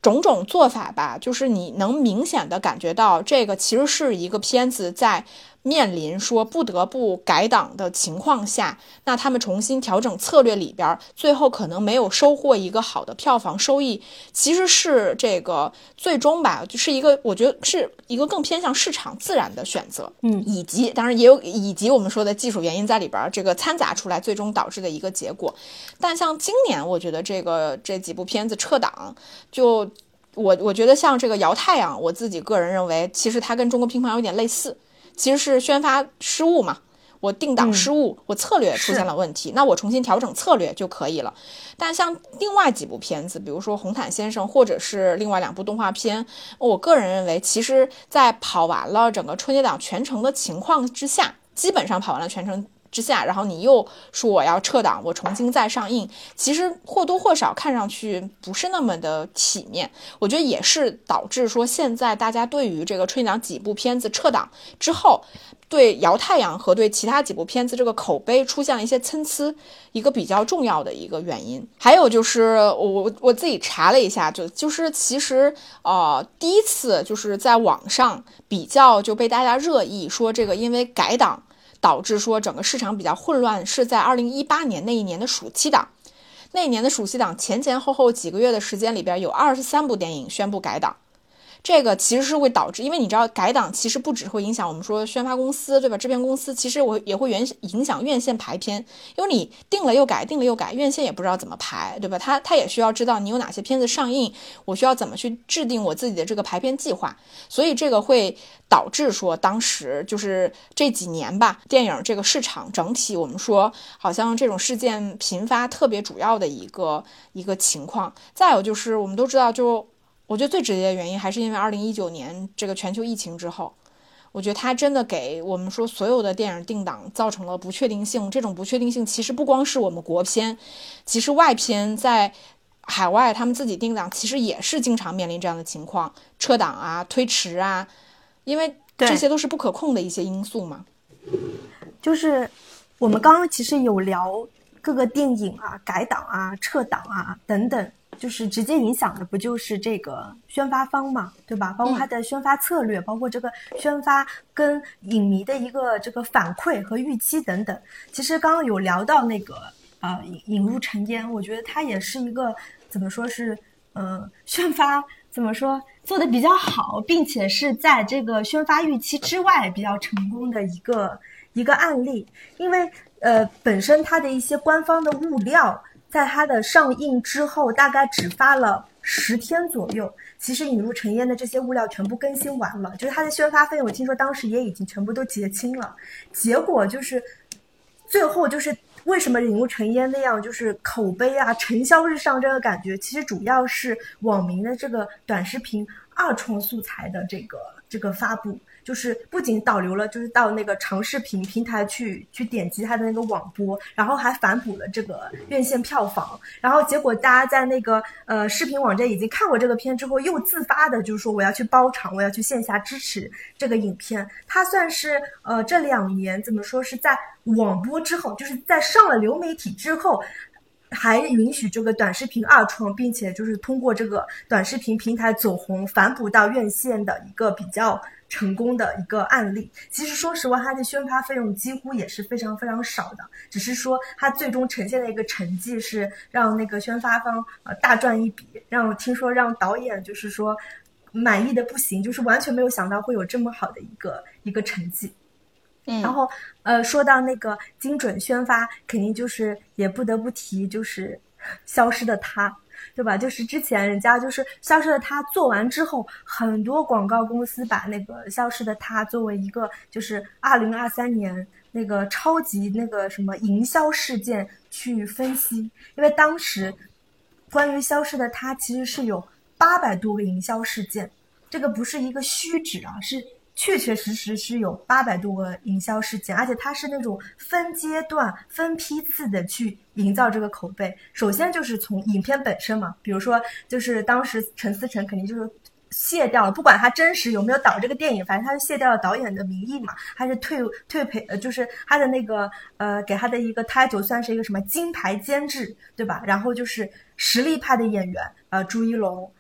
种种做法吧，就是你能明显的感觉到这个其实是一个片子在。面临说不得不改档的情况下，那他们重新调整策略里边，最后可能没有收获一个好的票房收益，其实是这个最终吧，就是一个我觉得是一个更偏向市场自然的选择，嗯，以及当然也有以及我们说的技术原因在里边，这个掺杂出来最终导致的一个结果。但像今年，我觉得这个这几部片子撤档，就我我觉得像这个摇太阳，我自己个人认为，其实它跟中国乒乓有点类似。其实是宣发失误嘛，我定档失误，我策略出现了问题，那我重新调整策略就可以了。但像另外几部片子，比如说《红毯先生》或者是另外两部动画片，我个人认为，其实在跑完了整个春节档全程的情况之下，基本上跑完了全程。之下，然后你又说我要撤档，我重新再上映，其实或多或少看上去不是那么的体面。我觉得也是导致说现在大家对于这个春节档几部片子撤档之后，对《摇太阳》和对其他几部片子这个口碑出现了一些参差，一个比较重要的一个原因。还有就是我我自己查了一下，就就是其实呃第一次就是在网上比较就被大家热议说这个因为改档。导致说整个市场比较混乱，是在二零一八年那一年的暑期档，那一年的暑期档前前后后几个月的时间里边，有二十三部电影宣布改档，这个其实是会导致，因为你知道改档其实不只会影响我们说宣发公司对吧？制片公司其实我也会影影响院线排片，因为你定了又改，定了又改，院线也不知道怎么排，对吧？他他也需要知道你有哪些片子上映，我需要怎么去制定我自己的这个排片计划，所以这个会导致说当时就是这几年吧，电影这个市场整体我们说好像这种事件频发特别主要的一个一个情况。再有就是我们都知道就。我觉得最直接的原因还是因为二零一九年这个全球疫情之后，我觉得它真的给我们说所有的电影定档造成了不确定性。这种不确定性其实不光是我们国片，其实外片在海外他们自己定档其实也是经常面临这样的情况，撤档啊、推迟啊，因为这些都是不可控的一些因素嘛。就是我们刚刚其实有聊各个电影啊、改档啊、撤档啊等等。就是直接影响的不就是这个宣发方嘛，对吧？包括它的宣发策略，包括这个宣发跟影迷的一个这个反馈和预期等等。其实刚刚有聊到那个呃引引入尘烟，我觉得它也是一个怎么说是呃宣发怎么说做的比较好，并且是在这个宣发预期之外比较成功的一个一个案例。因为呃本身它的一些官方的物料。在它的上映之后，大概只发了十天左右，其实引入尘烟的这些物料全部更新完了，就是它的宣发费，我听说当时也已经全部都结清了。结果就是，最后就是为什么引入尘烟那样，就是口碑啊、成销日上这个感觉，其实主要是网民的这个短视频二创素材的这个这个发布。就是不仅导流了，就是到那个长视频平台去去点击它的那个网播，然后还反哺了这个院线票房，然后结果大家在那个呃视频网站已经看过这个片之后，又自发的就是说我要去包场，我要去线下支持这个影片。它算是呃这两年怎么说是在网播之后，就是在上了流媒体之后，还允许这个短视频二创，并且就是通过这个短视频平台走红，反哺到院线的一个比较。成功的一个案例，其实说实话，它的宣发费用几乎也是非常非常少的，只是说它最终呈现的一个成绩是让那个宣发方呃大赚一笔，让听说让导演就是说满意的不行，就是完全没有想到会有这么好的一个一个成绩。嗯，然后呃说到那个精准宣发，肯定就是也不得不提就是消失的他。对吧？就是之前人家就是《消失的她》做完之后，很多广告公司把那个《消失的她》作为一个就是二零二三年那个超级那个什么营销事件去分析，因为当时关于《消失的她》其实是有八百多个营销事件，这个不是一个虚指啊，是。确确实实是有八百多个营销事件，而且它是那种分阶段、分批次的去营造这个口碑。首先就是从影片本身嘛，比如说就是当时陈思诚肯定就是卸掉了，不管他真实有没有导这个电影，反正他是卸掉了导演的名义嘛，他是退退赔，呃，就是他的那个呃给他的一个 title 算是一个什么金牌监制，对吧？然后就是实力派的演员，呃，朱一龙、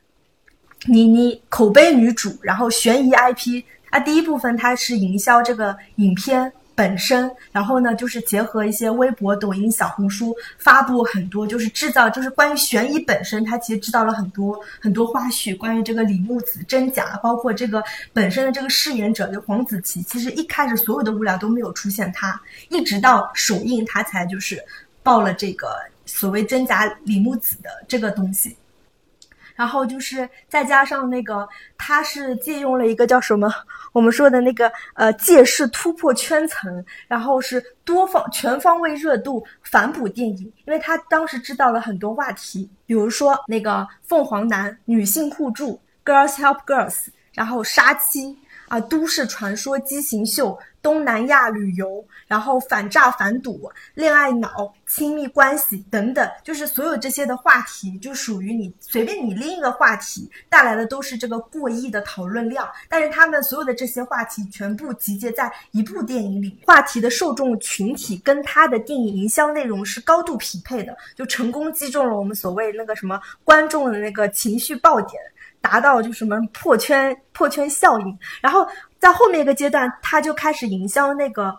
倪妮，口碑女主，然后悬疑 IP。啊第一部分它是营销这个影片本身，然后呢就是结合一些微博、抖音、小红书发布很多，就是制造就是关于悬疑本身，它其实制造了很多很多花絮，关于这个李木子真假，包括这个本身的这个饰演者就黄子琪，其实一开始所有的物料都没有出现他，一直到首映他才就是爆了这个所谓真假李木子的这个东西。然后就是再加上那个，他是借用了一个叫什么，我们说的那个呃借势突破圈层，然后是多方全方位热度反哺电影，因为他当时知道了很多话题，比如说那个凤凰男女性互助，Girls Help Girls，然后杀妻啊，都市传说畸形秀。东南亚旅游，然后反诈反赌、恋爱脑、亲密关系等等，就是所有这些的话题，就属于你随便你拎一个话题带来的都是这个过亿的讨论量。但是他们所有的这些话题全部集结在一部电影里，话题的受众群体跟他的电影营销内容是高度匹配的，就成功击中了我们所谓那个什么观众的那个情绪爆点，达到就什么破圈破圈效应，然后。在后面一个阶段，他就开始营销那个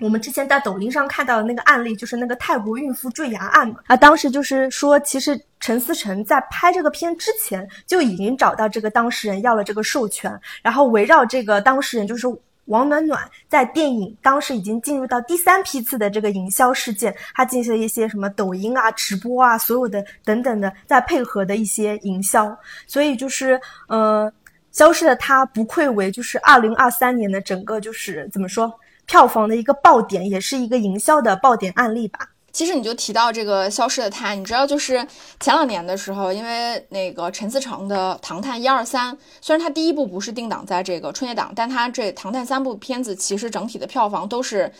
我们之前在抖音上看到的那个案例，就是那个泰国孕妇坠崖案嘛。啊，当时就是说，其实陈思诚在拍这个片之前就已经找到这个当事人要了这个授权，然后围绕这个当事人就是王暖暖，在电影当时已经进入到第三批次的这个营销事件，他进行了一些什么抖音啊、直播啊，所有的等等的，在配合的一些营销，所以就是呃，消失的她不愧为就是二零二三年的整个就是怎么说？票房的一个爆点，也是一个营销的爆点案例吧。其实你就提到这个消失的他，你知道，就是前两年的时候，因为那个陈思诚的《唐探一二三》，虽然他第一部不是定档在这个春节档，但他这《唐探》三部片子其实整体的票房都是，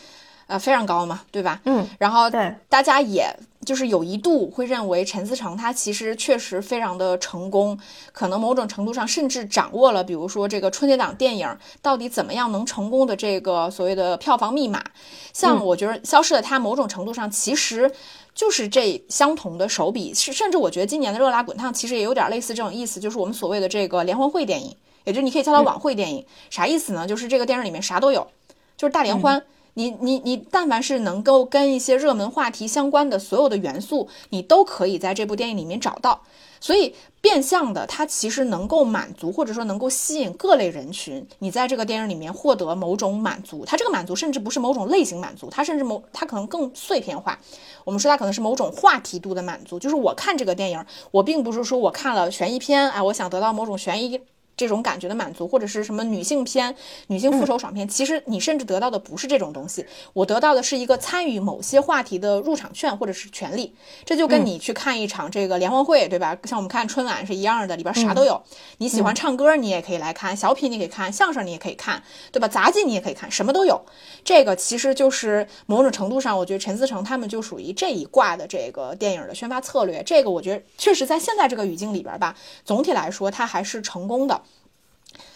呃，非常高嘛，对吧？嗯。然后对大家也。就是有一度会认为陈思诚他其实确实非常的成功，可能某种程度上甚至掌握了，比如说这个春节档电影到底怎么样能成功的这个所谓的票房密码。像我觉得《消失的他》某种程度上其实就是这相同的手笔，是甚至我觉得今年的《热辣滚烫》其实也有点类似这种意思，就是我们所谓的这个联欢会电影，也就是你可以叫它晚会电影。啥意思呢？就是这个电影里面啥都有，就是大联欢。你你你，但凡是能够跟一些热门话题相关的所有的元素，你都可以在这部电影里面找到。所以变相的，它其实能够满足，或者说能够吸引各类人群。你在这个电影里面获得某种满足，它这个满足甚至不是某种类型满足，它甚至某它可能更碎片化。我们说它可能是某种话题度的满足，就是我看这个电影，我并不是说我看了悬疑片，哎，我想得到某种悬疑。这种感觉的满足，或者是什么女性片、女性复仇爽片，其实你甚至得到的不是这种东西，我得到的是一个参与某些话题的入场券或者是权利。这就跟你去看一场这个联欢会，对吧？像我们看春晚是一样的，里边啥都有。你喜欢唱歌，你也可以来看；小品你可以看，相声你也可以看，对吧？杂技你也可以看，什么都有。这个其实就是某种程度上，我觉得陈思诚他们就属于这一挂的这个电影的宣发策略。这个我觉得确实在现在这个语境里边吧，总体来说它还是成功的。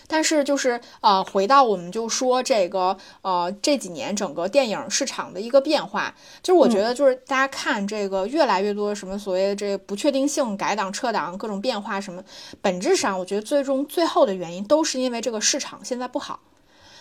但是就是呃，回到我们就说这个呃这几年整个电影市场的一个变化，就是我觉得就是大家看这个越来越多什么所谓的这不确定性改档撤档各种变化什么，本质上我觉得最终最后的原因都是因为这个市场现在不好。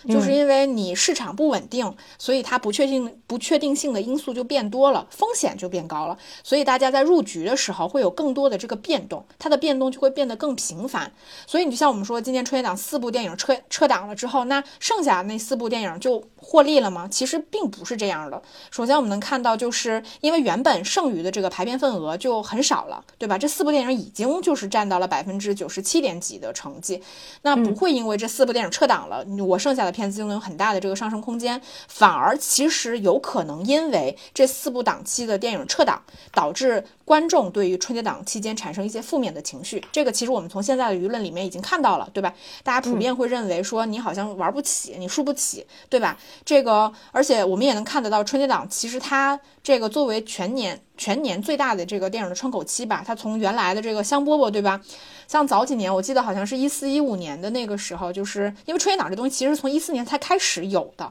就是因为你市场不稳定，所以它不确定不确定性的因素就变多了，风险就变高了，所以大家在入局的时候会有更多的这个变动，它的变动就会变得更频繁。所以你就像我们说，今年春节档四部电影撤撤档了之后，那剩下那四部电影就获利了吗？其实并不是这样的。首先我们能看到，就是因为原本剩余的这个排片份额就很少了，对吧？这四部电影已经就是占到了百分之九十七点几的成绩，那不会因为这四部电影撤档了，我剩下的。片子就能有很大的这个上升空间，反而其实有可能因为这四部档期的电影撤档，导致观众对于春节档期间产生一些负面的情绪。这个其实我们从现在的舆论里面已经看到了，对吧？大家普遍会认为说你好像玩不起，你输不起，对吧？这个，而且我们也能看得到春节档其实它这个作为全年全年最大的这个电影的窗口期吧，它从原来的这个香饽饽，对吧？像早几年，我记得好像是一四一五年的那个时候，就是因为春节档这东西其实从一四年才开始有的。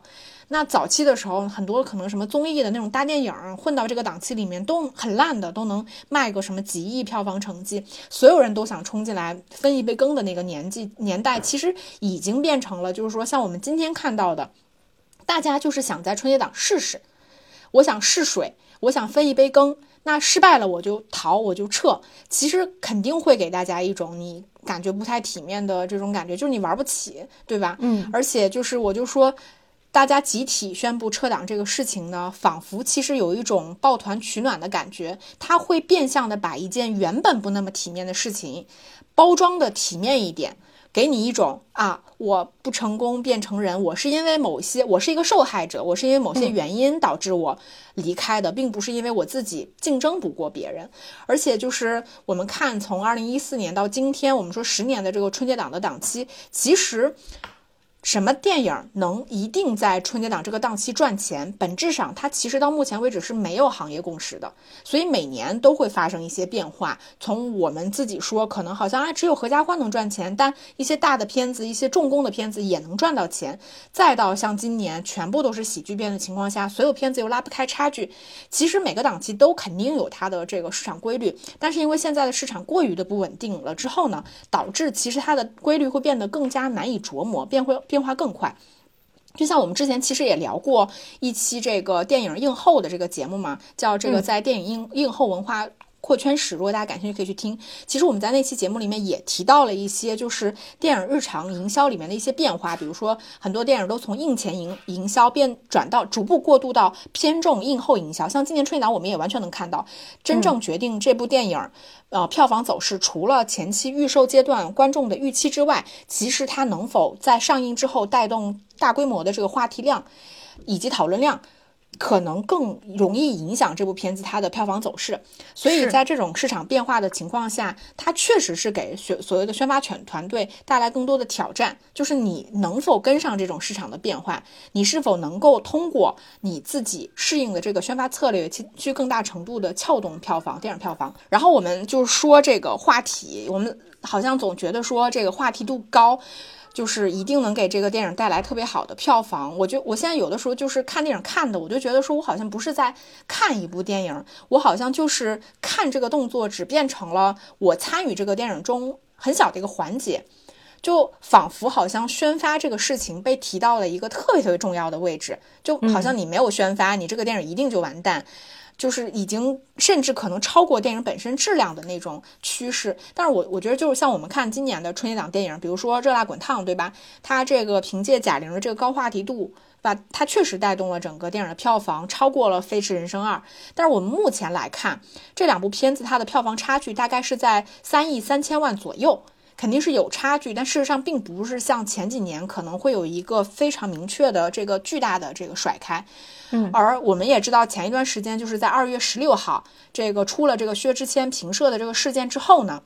那早期的时候，很多可能什么综艺的那种大电影混到这个档期里面都很烂的，都能卖个什么几亿票房成绩，所有人都想冲进来分一杯羹的那个年纪年代，其实已经变成了就是说像我们今天看到的，大家就是想在春节档试试，我想试水，我想分一杯羹。那失败了我就逃，我就撤。其实肯定会给大家一种你感觉不太体面的这种感觉，就是你玩不起，对吧？嗯。而且就是我就说，大家集体宣布撤档这个事情呢，仿佛其实有一种抱团取暖的感觉，它会变相的把一件原本不那么体面的事情包装的体面一点。给你一种啊，我不成功变成人，我是因为某些，我是一个受害者，我是因为某些原因导致我离开的，并不是因为我自己竞争不过别人。而且就是我们看，从二零一四年到今天，我们说十年的这个春节档的档期，其实。什么电影能一定在春节档这个档期赚钱？本质上，它其实到目前为止是没有行业共识的，所以每年都会发生一些变化。从我们自己说，可能好像啊只有合家欢能赚钱，但一些大的片子、一些重工的片子也能赚到钱。再到像今年全部都是喜剧片的情况下，所有片子又拉不开差距。其实每个档期都肯定有它的这个市场规律，但是因为现在的市场过于的不稳定了之后呢，导致其实它的规律会变得更加难以琢磨，变会变。变化更快，就像我们之前其实也聊过一期这个电影映后的这个节目嘛，叫这个在电影映映后文化。扩圈史，如果大家感兴趣，可以去听。其实我们在那期节目里面也提到了一些，就是电影日常营销里面的一些变化。比如说，很多电影都从映前营营销变转到逐步过渡到偏重映后营销。像今年春节档，我们也完全能看到，真正决定这部电影呃票房走势，除了前期预售阶段观众的预期之外，其实它能否在上映之后带动大规模的这个话题量以及讨论量。可能更容易影响这部片子它的票房走势，所以在这种市场变化的情况下，它确实是给所所谓的宣发犬团队带来更多的挑战，就是你能否跟上这种市场的变化，你是否能够通过你自己适应的这个宣发策略去去更大程度的撬动票房，电影票房。然后我们就是说这个话题，我们好像总觉得说这个话题度高。就是一定能给这个电影带来特别好的票房。我就我现在有的时候就是看电影看的，我就觉得说我好像不是在看一部电影，我好像就是看这个动作只变成了我参与这个电影中很小的一个环节，就仿佛好像宣发这个事情被提到了一个特别特别重要的位置，就好像你没有宣发，你这个电影一定就完蛋。就是已经甚至可能超过电影本身质量的那种趋势，但是我我觉得就是像我们看今年的春节档电影，比如说《热辣滚烫》，对吧？它这个凭借贾玲的这个高话题度，吧，它确实带动了整个电影的票房，超过了《飞驰人生二》。但是我们目前来看，这两部片子它的票房差距大概是在三亿三千万左右。肯定是有差距，但事实上并不是像前几年可能会有一个非常明确的这个巨大的这个甩开。嗯，而我们也知道，前一段时间就是在二月十六号这个出了这个薛之谦评射的这个事件之后呢，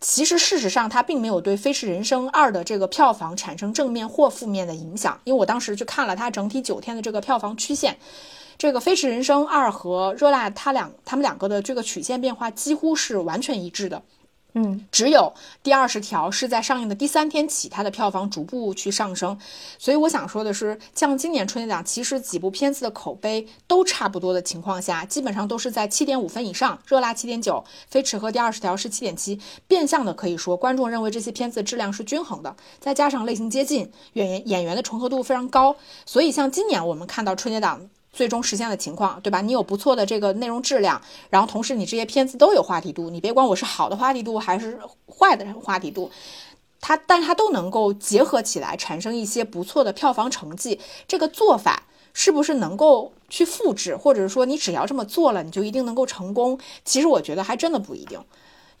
其实事实上它并没有对《飞驰人生二》的这个票房产生正面或负面的影响，因为我当时去看了它整体九天的这个票房曲线，这个《飞驰人生二》和《热辣》它两它们两个的这个曲线变化几乎是完全一致的。嗯，只有第二十条是在上映的第三天起，它的票房逐步去上升。所以我想说的是，像今年春节档，其实几部片子的口碑都差不多的情况下，基本上都是在七点五分以上。热辣七点九，飞驰和第二十条是七点七，变相的可以说，观众认为这些片子质量是均衡的。再加上类型接近，演员演员的重合度非常高，所以像今年我们看到春节档。最终实现的情况，对吧？你有不错的这个内容质量，然后同时你这些片子都有话题度，你别管我是好的话题度还是坏的话题度，它，但它都能够结合起来，产生一些不错的票房成绩。这个做法是不是能够去复制，或者说你只要这么做了，你就一定能够成功？其实我觉得还真的不一定。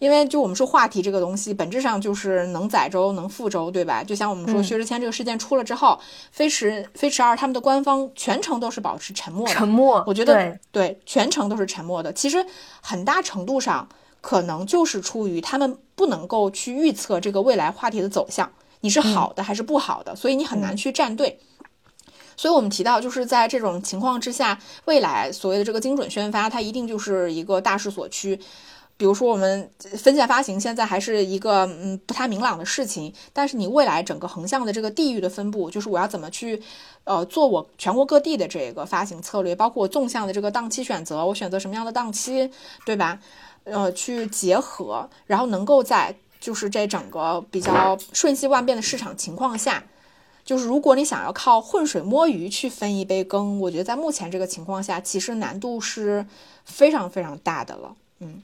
因为就我们说话题这个东西，本质上就是能载舟能覆舟，对吧？就像我们说薛之谦这个事件出了之后，飞驰飞驰二他们的官方全程都是保持沉默的。沉默，我觉得对，全程都是沉默的。其实很大程度上可能就是出于他们不能够去预测这个未来话题的走向，你是好的还是不好的，所以你很难去站队。所以我们提到，就是在这种情况之下，未来所谓的这个精准宣发，它一定就是一个大势所趋。比如说，我们分线发行现在还是一个嗯不太明朗的事情，但是你未来整个横向的这个地域的分布，就是我要怎么去呃做我全国各地的这个发行策略，包括我纵向的这个档期选择，我选择什么样的档期，对吧？呃，去结合，然后能够在就是这整个比较瞬息万变的市场情况下，就是如果你想要靠浑水摸鱼去分一杯羹，我觉得在目前这个情况下，其实难度是非常非常大的了，嗯。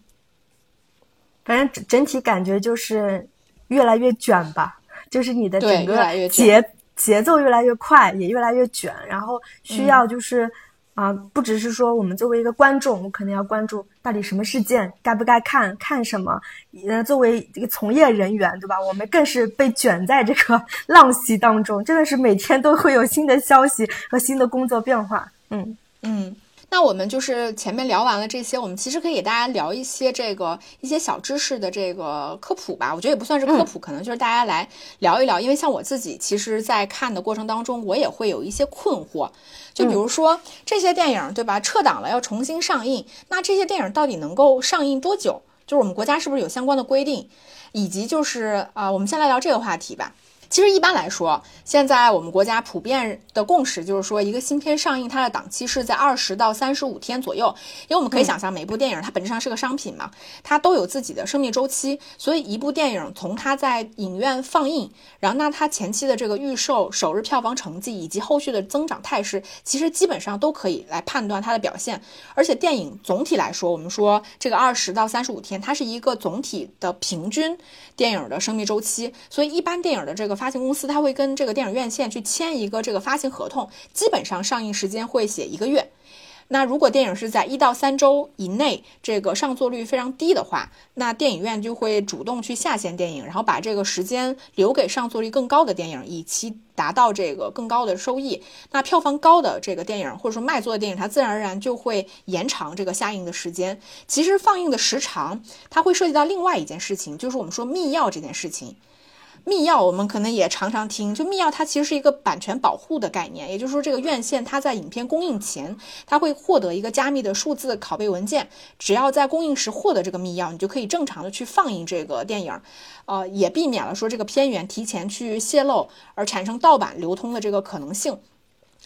反正整整体感觉就是越来越卷吧，就是你的整个节节奏越来越快，也越来越卷，然后需要就是啊，不只是说我们作为一个观众，我肯定要关注到底什么事件该不该看，看什么。呃，作为一个从业人员，对吧？我们更是被卷在这个 浪袭当中，真的是每天都会有新的消息和新的工作变化。嗯嗯。那我们就是前面聊完了这些，我们其实可以给大家聊一些这个一些小知识的这个科普吧。我觉得也不算是科普，可能就是大家来聊一聊。因为像我自己，其实，在看的过程当中，我也会有一些困惑。就比如说这些电影，对吧？撤档了要重新上映，那这些电影到底能够上映多久？就是我们国家是不是有相关的规定？以及就是啊，我们先来聊这个话题吧。其实一般来说，现在我们国家普遍的共识就是说，一个新片上映它的档期是在二十到三十五天左右。因为我们可以想象，每部电影它本质上是个商品嘛，它都有自己的生命周期，所以一部电影从它在影院放映，然后那它前期的这个预售、首日票房成绩以及后续的增长态势，其实基本上都可以来判断它的表现。而且电影总体来说，我们说这个二十到三十五天，它是一个总体的平均电影的生命周期，所以一般电影的这个。发行公司他会跟这个电影院线去签一个这个发行合同，基本上上映时间会写一个月。那如果电影是在一到三周以内，这个上座率非常低的话，那电影院就会主动去下线电影，然后把这个时间留给上座率更高的电影，以期达到这个更高的收益。那票房高的这个电影或者说卖座的电影，它自然而然就会延长这个下映的时间。其实放映的时长，它会涉及到另外一件事情，就是我们说密钥这件事情。密钥我们可能也常常听，就密钥它其实是一个版权保护的概念，也就是说这个院线它在影片公映前，它会获得一个加密的数字拷贝文件，只要在公映时获得这个密钥，你就可以正常的去放映这个电影，呃，也避免了说这个片源提前去泄露而产生盗版流通的这个可能性。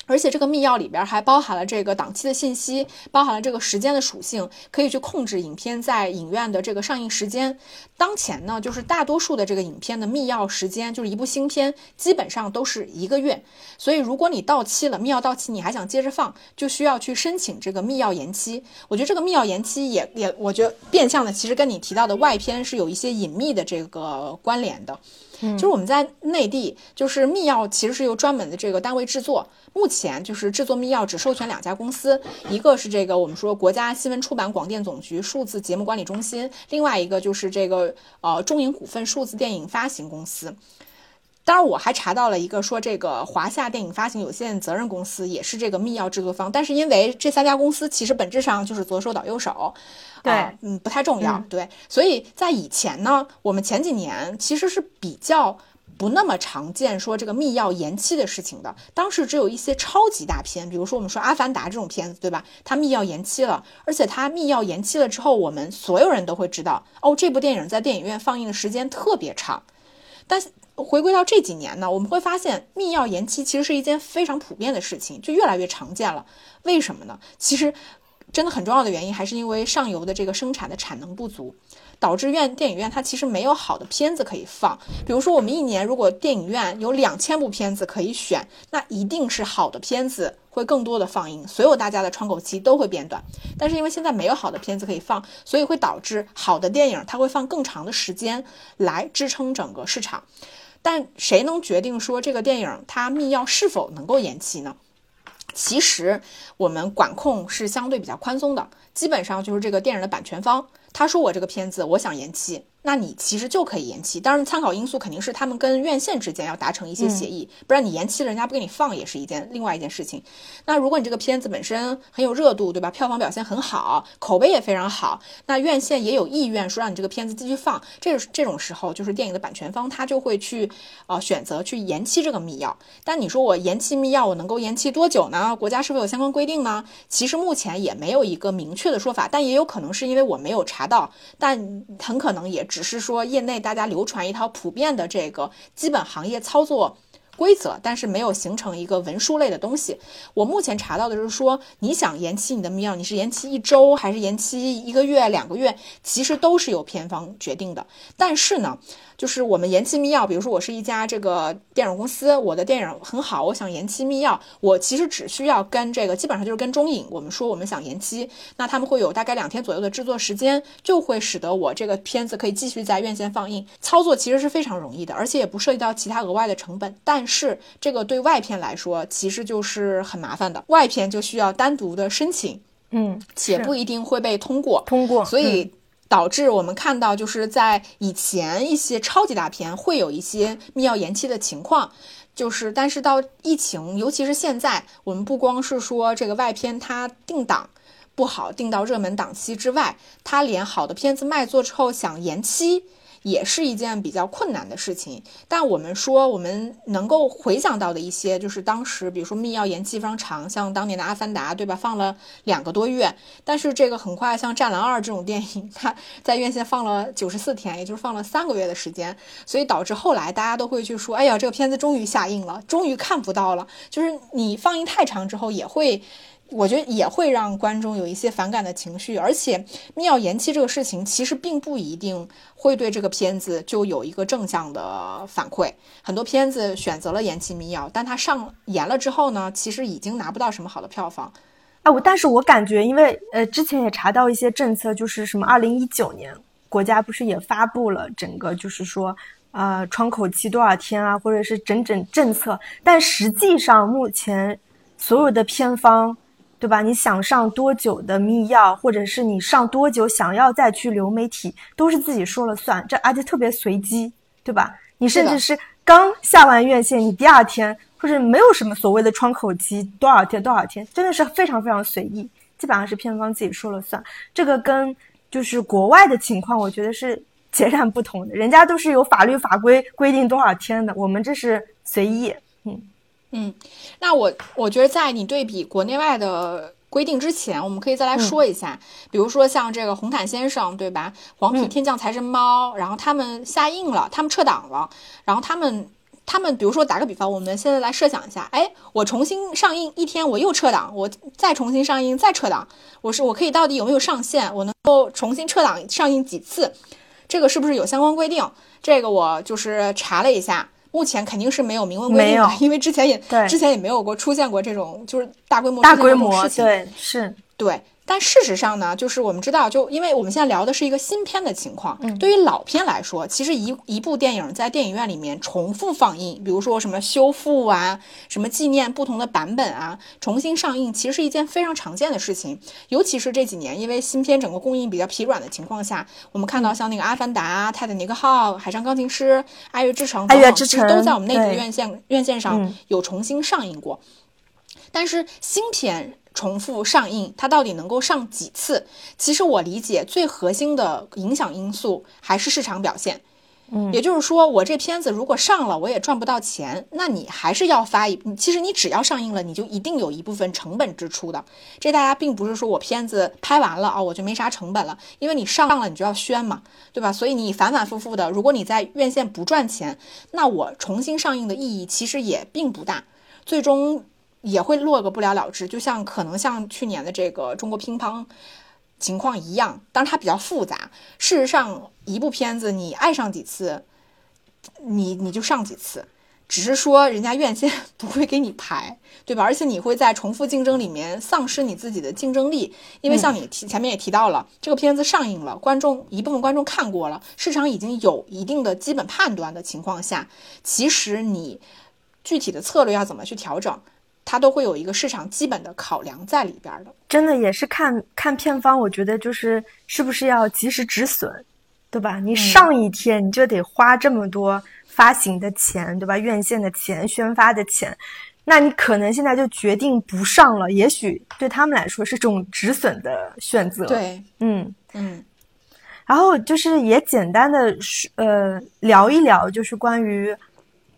而且这个密钥里边还包含了这个档期的信息，包含了这个时间的属性，可以去控制影片在影院的这个上映时间。当前呢，就是大多数的这个影片的密钥时间，就是一部新片基本上都是一个月。所以如果你到期了，密钥到期，你还想接着放，就需要去申请这个密钥延期。我觉得这个密钥延期也也，我觉得变相的其实跟你提到的外片是有一些隐秘的这个关联的。就是我们在内地，就是密钥其实是由专门的这个单位制作。目前就是制作密钥只授权两家公司，一个是这个我们说国家新闻出版广电总局数字节目管理中心，另外一个就是这个呃中影股份数字电影发行公司。当然，我还查到了一个说这个华夏电影发行有限责任公司也是这个密钥制作方，但是因为这三家公司其实本质上就是左手倒右手。对，嗯，不太重要。对，所以在以前呢，我们前几年其实是比较不那么常见说这个密钥延期的事情的。当时只有一些超级大片，比如说我们说《阿凡达》这种片子，对吧？它密钥延期了，而且它密钥延期了之后，我们所有人都会知道，哦，这部电影在电影院放映的时间特别长。但回归到这几年呢，我们会发现密钥延期其实是一件非常普遍的事情，就越来越常见了。为什么呢？其实。真的很重要的原因还是因为上游的这个生产的产能不足，导致院电影院它其实没有好的片子可以放。比如说我们一年如果电影院有两千部片子可以选，那一定是好的片子会更多的放映，所有大家的窗口期都会变短。但是因为现在没有好的片子可以放，所以会导致好的电影它会放更长的时间来支撑整个市场。但谁能决定说这个电影它密钥是否能够延期呢？其实我们管控是相对比较宽松的，基本上就是这个电影的版权方，他说我这个片子我想延期。那你其实就可以延期，当然参考因素肯定是他们跟院线之间要达成一些协议，不然你延期了，人家不给你放也是一件另外一件事情。那如果你这个片子本身很有热度，对吧？票房表现很好，口碑也非常好，那院线也有意愿说让你这个片子继续放，这这种时候就是电影的版权方他就会去呃选择去延期这个密钥。但你说我延期密钥，我能够延期多久呢？国家是否有相关规定呢？其实目前也没有一个明确的说法，但也有可能是因为我没有查到，但很可能也。只是说，业内大家流传一套普遍的这个基本行业操作规则，但是没有形成一个文书类的东西。我目前查到的是说，你想延期你的密钥，你是延期一周还是延期一个月、两个月，其实都是由片方决定的。但是呢。就是我们延期密钥，比如说我是一家这个电影公司，我的电影很好，我想延期密钥，我其实只需要跟这个基本上就是跟中影，我们说我们想延期，那他们会有大概两天左右的制作时间，就会使得我这个片子可以继续在院线放映。操作其实是非常容易的，而且也不涉及到其他额外的成本。但是这个对外片来说，其实就是很麻烦的，外片就需要单独的申请，嗯，且不一定会被通过，通过，所以。导致我们看到，就是在以前一些超级大片会有一些密钥延期的情况，就是但是到疫情，尤其是现在，我们不光是说这个外片它定档不好，定到热门档期之外，它连好的片子卖座之后想延期也是一件比较困难的事情。但我们说，我们能够回想到的一些，就是当时，比如说密钥延期非常长，像当年的《阿凡达》，对吧？放了两个多月，但是这个很快，像《战狼二》这种电影，它在院线放了九十四天，也就是放了三个月的时间，所以导致后来大家都会去说，哎呀，这个片子终于下映了，终于看不到了。就是你放映太长之后，也会。我觉得也会让观众有一些反感的情绪，而且密钥延期这个事情其实并不一定会对这个片子就有一个正向的反馈。很多片子选择了延期密钥，但它上延了之后呢，其实已经拿不到什么好的票房。哎，我但是我感觉，因为呃之前也查到一些政策，就是什么二零一九年国家不是也发布了整个就是说呃窗口期多少天啊，或者是整整政策，但实际上目前所有的片方。对吧？你想上多久的密钥，或者是你上多久想要再去流媒体，都是自己说了算。这而且特别随机，对吧？你甚至是刚下完院线，你第二天或者没有什么所谓的窗口期，多少天多少天，真的是非常非常随意，基本上是片方自己说了算。这个跟就是国外的情况，我觉得是截然不同的。人家都是有法律法规规定多少天的，我们这是随意，嗯。嗯，那我我觉得在你对比国内外的规定之前，我们可以再来说一下，比如说像这个红毯先生，对吧？黄皮天降财神猫，然后他们下映了，他们撤档了，然后他们他们，比如说打个比方，我们现在来设想一下，哎，我重新上映一天，我又撤档，我再重新上映再撤档，我是我可以到底有没有上限？我能够重新撤档上映几次？这个是不是有相关规定？这个我就是查了一下。目前肯定是没有明文规定的，因为之前也之前也没有过出现过这种就是大规模大规模事情，对是，对。但事实上呢，就是我们知道，就因为我们现在聊的是一个新片的情况，对于老片来说，其实一一部电影在电影院里面重复放映，比如说什么修复啊，什么纪念不同的版本啊，重新上映，其实是一件非常常见的事情。尤其是这几年，因为新片整个供应比较疲软的情况下，我们看到像那个《阿凡达》《泰坦尼克号》《海上钢琴师》《爱乐之城》爱乐之城都在我们内地院线院线上有重新上映过，但是新片。重复上映，它到底能够上几次？其实我理解最核心的影响因素还是市场表现。嗯，也就是说，我这片子如果上了，我也赚不到钱，那你还是要发一。其实你只要上映了，你就一定有一部分成本支出的。这大家并不是说我片子拍完了啊，我就没啥成本了，因为你上了你就要宣嘛，对吧？所以你反反复复的，如果你在院线不赚钱，那我重新上映的意义其实也并不大，最终。也会落个不了了之，就像可能像去年的这个中国乒乓情况一样，当然它比较复杂。事实上，一部片子你爱上几次，你你就上几次，只是说人家院线不会给你排，对吧？而且你会在重复竞争里面丧失你自己的竞争力，因为像你提前面也提到了，这个片子上映了，观众一部分观众看过了，市场已经有一定的基本判断的情况下，其实你具体的策略要怎么去调整？它都会有一个市场基本的考量在里边的，真的也是看看片方，我觉得就是是不是要及时止损，对吧？你上一天你就得花这么多发行的钱，对吧？院线的钱、宣发的钱，那你可能现在就决定不上了，也许对他们来说是种止损的选择。对，嗯嗯。然后就是也简单的呃聊一聊，就是关于。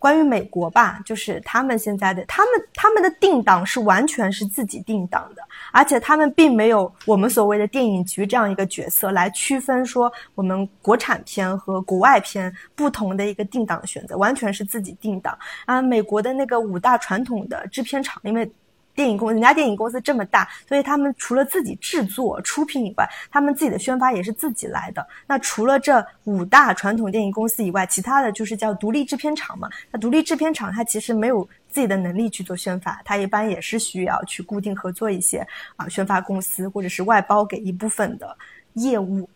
关于美国吧，就是他们现在的他们他们的定档是完全是自己定档的，而且他们并没有我们所谓的电影局这样一个角色来区分说我们国产片和国外片不同的一个定档选择，完全是自己定档啊。美国的那个五大传统的制片厂，因为。电影公人家电影公司这么大，所以他们除了自己制作出品以外，他们自己的宣发也是自己来的。那除了这五大传统电影公司以外，其他的就是叫独立制片厂嘛。那独立制片厂它其实没有自己的能力去做宣发，它一般也是需要去固定合作一些啊宣发公司，或者是外包给一部分的业务。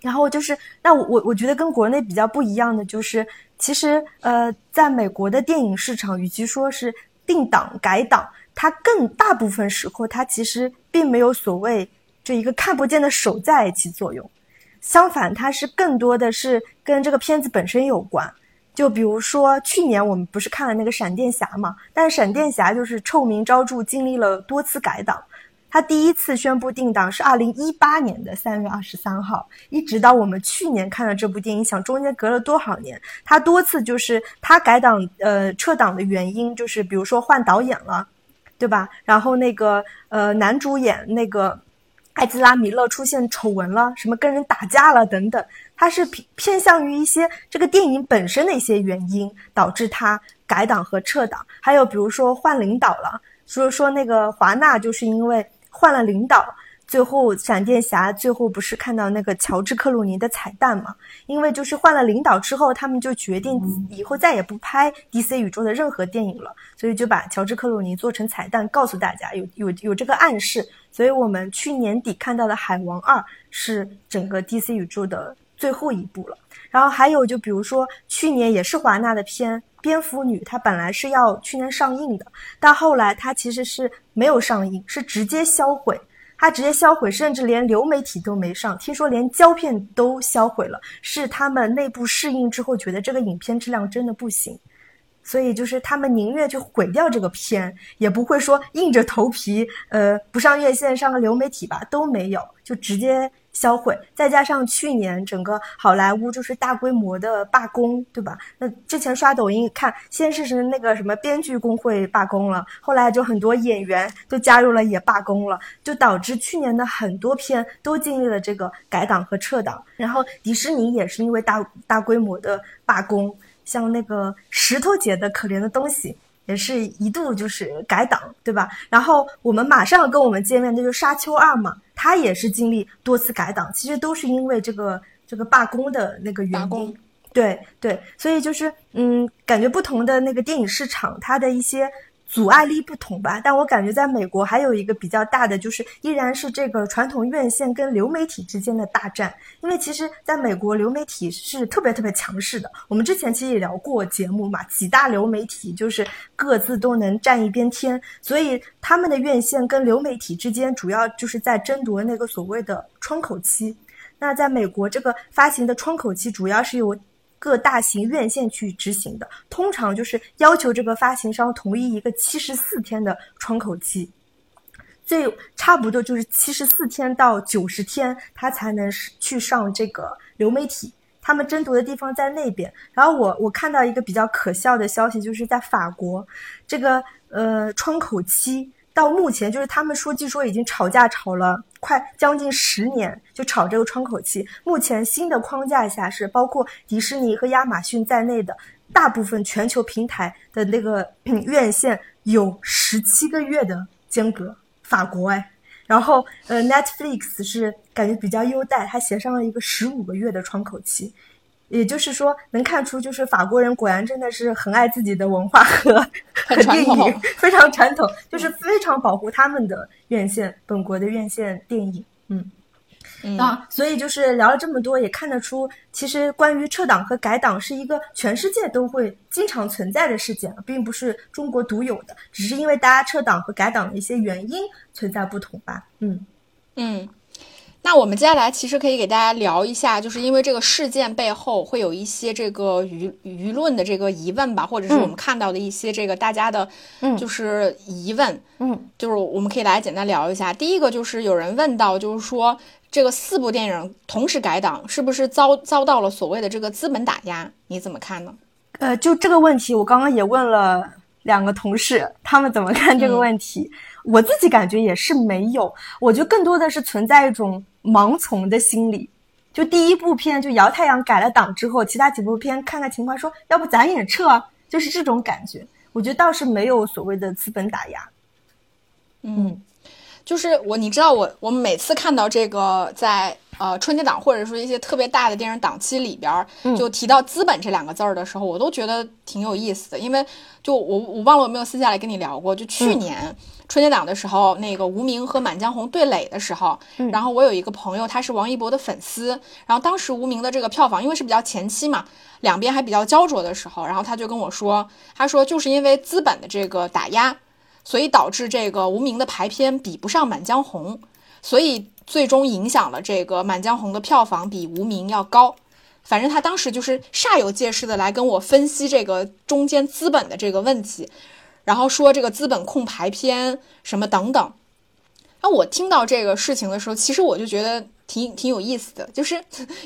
然后就是，那我我我觉得跟国内比较不一样的就是，其实呃，在美国的电影市场，与其说是定档改档。它更大部分时候，它其实并没有所谓这一个看不见的手在起作用，相反，它是更多的是跟这个片子本身有关。就比如说去年我们不是看了那个闪电侠嘛，但闪电侠就是臭名昭著，经历了多次改档。他第一次宣布定档是二零一八年的三月二十三号，一直到我们去年看了这部电影，想中间隔了多少年？他多次就是他改档呃撤档的原因，就是比如说换导演了，对吧？然后那个呃男主演那个艾兹拉米勒出现丑闻了，什么跟人打架了等等，他是偏偏向于一些这个电影本身的一些原因导致他改档和撤档，还有比如说换领导了。所以说，那个华纳就是因为换了领导，最后闪电侠最后不是看到那个乔治克鲁尼的彩蛋嘛？因为就是换了领导之后，他们就决定以后再也不拍 DC 宇宙的任何电影了，所以就把乔治克鲁尼做成彩蛋，告诉大家有有有这个暗示。所以我们去年底看到的《海王二》是整个 DC 宇宙的最后一部了。然后还有就比如说去年也是华纳的片。蝙蝠女她本来是要去年上映的，但后来她其实是没有上映，是直接销毁。他直接销毁，甚至连流媒体都没上，听说连胶片都销毁了。是他们内部适应之后觉得这个影片质量真的不行，所以就是他们宁愿去毁掉这个片，也不会说硬着头皮，呃，不上院线上个流媒体吧，都没有，就直接。销毁，再加上去年整个好莱坞就是大规模的罢工，对吧？那之前刷抖音看，先是是那个什么编剧工会罢工了，后来就很多演员都加入了也罢工了，就导致去年的很多片都经历了这个改档和撤档。然后迪士尼也是因为大大规模的罢工，像那个石头姐的可怜的东西。也是一度就是改档，对吧？然后我们马上跟我们见面，那就是《沙丘二》嘛，它也是经历多次改档，其实都是因为这个这个罢工的那个原因。对对，所以就是嗯，感觉不同的那个电影市场，它的一些。阻碍力不同吧，但我感觉在美国还有一个比较大的，就是依然是这个传统院线跟流媒体之间的大战。因为其实在美国流媒体是特别特别强势的。我们之前其实也聊过节目嘛，几大流媒体就是各自都能占一边天，所以他们的院线跟流媒体之间主要就是在争夺那个所谓的窗口期。那在美国这个发行的窗口期主要是由。各大型院线去执行的，通常就是要求这个发行商同意一个七十四天的窗口期，最差不多就是七十四天到九十天，它才能去上这个流媒体。他们争夺的地方在那边。然后我我看到一个比较可笑的消息，就是在法国，这个呃窗口期。到目前，就是他们说，据说已经吵架吵了快将近十年，就吵这个窗口期。目前新的框架下是包括迪士尼和亚马逊在内的大部分全球平台的那个院线有十七个月的间隔。法国哎，然后呃，Netflix 是感觉比较优待，它协商了一个十五个月的窗口期。也就是说，能看出就是法国人果然真的是很爱自己的文化和 和电影，非常传统，就是非常保护他们的院线，本国的院线电影。嗯，啊，所以就是聊了这么多，也看得出，其实关于撤档和改档是一个全世界都会经常存在的事件，并不是中国独有的，只是因为大家撤档和改档的一些原因存在不同吧。嗯嗯。那我们接下来其实可以给大家聊一下，就是因为这个事件背后会有一些这个舆舆论的这个疑问吧，或者是我们看到的一些这个大家的，就是疑问，嗯，就是我们可以来简单聊一下。第一个就是有人问到，就是说这个四部电影同时改档，是不是遭遭到了所谓的这个资本打压？你怎么看呢？呃，就这个问题，我刚刚也问了两个同事，他们怎么看这个问题？我自己感觉也是没有，我觉得更多的是存在一种盲从的心理。就第一部片就《摇太阳》改了档之后，其他几部片看看情况，说要不咱也撤，就是这种感觉。我觉得倒是没有所谓的资本打压。嗯，就是我，你知道我，我们每次看到这个在呃春节档或者说一些特别大的电影档期里边，就提到资本这两个字儿的时候，我都觉得挺有意思的，因为就我我忘了有没有私下来跟你聊过，就去年。春节档的时候，那个无名和满江红对垒的时候，然后我有一个朋友，他是王一博的粉丝，然后当时无名的这个票房，因为是比较前期嘛，两边还比较焦灼的时候，然后他就跟我说，他说就是因为资本的这个打压，所以导致这个无名的排片比不上满江红，所以最终影响了这个满江红的票房比无名要高。反正他当时就是煞有介事的来跟我分析这个中间资本的这个问题。然后说这个资本控排片什么等等，那我听到这个事情的时候，其实我就觉得挺挺有意思的，就是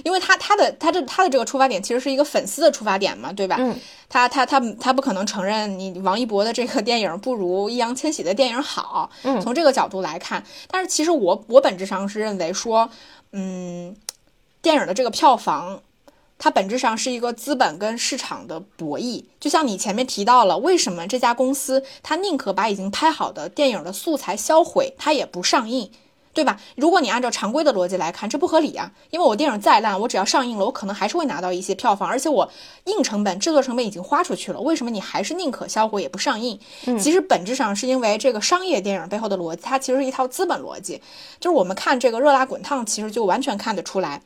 因为他他的他这他的这个出发点其实是一个粉丝的出发点嘛，对吧？嗯，他他他他不可能承认你王一博的这个电影不如易烊千玺的电影好，嗯从这个角度来看，但是其实我我本质上是认为说，嗯，电影的这个票房。它本质上是一个资本跟市场的博弈，就像你前面提到了，为什么这家公司它宁可把已经拍好的电影的素材销毁，它也不上映，对吧？如果你按照常规的逻辑来看，这不合理啊！因为我电影再烂，我只要上映了，我可能还是会拿到一些票房，而且我硬成本、制作成本已经花出去了，为什么你还是宁可销毁也不上映？其实本质上是因为这个商业电影背后的逻辑，它其实是一套资本逻辑，就是我们看这个热辣滚烫，其实就完全看得出来。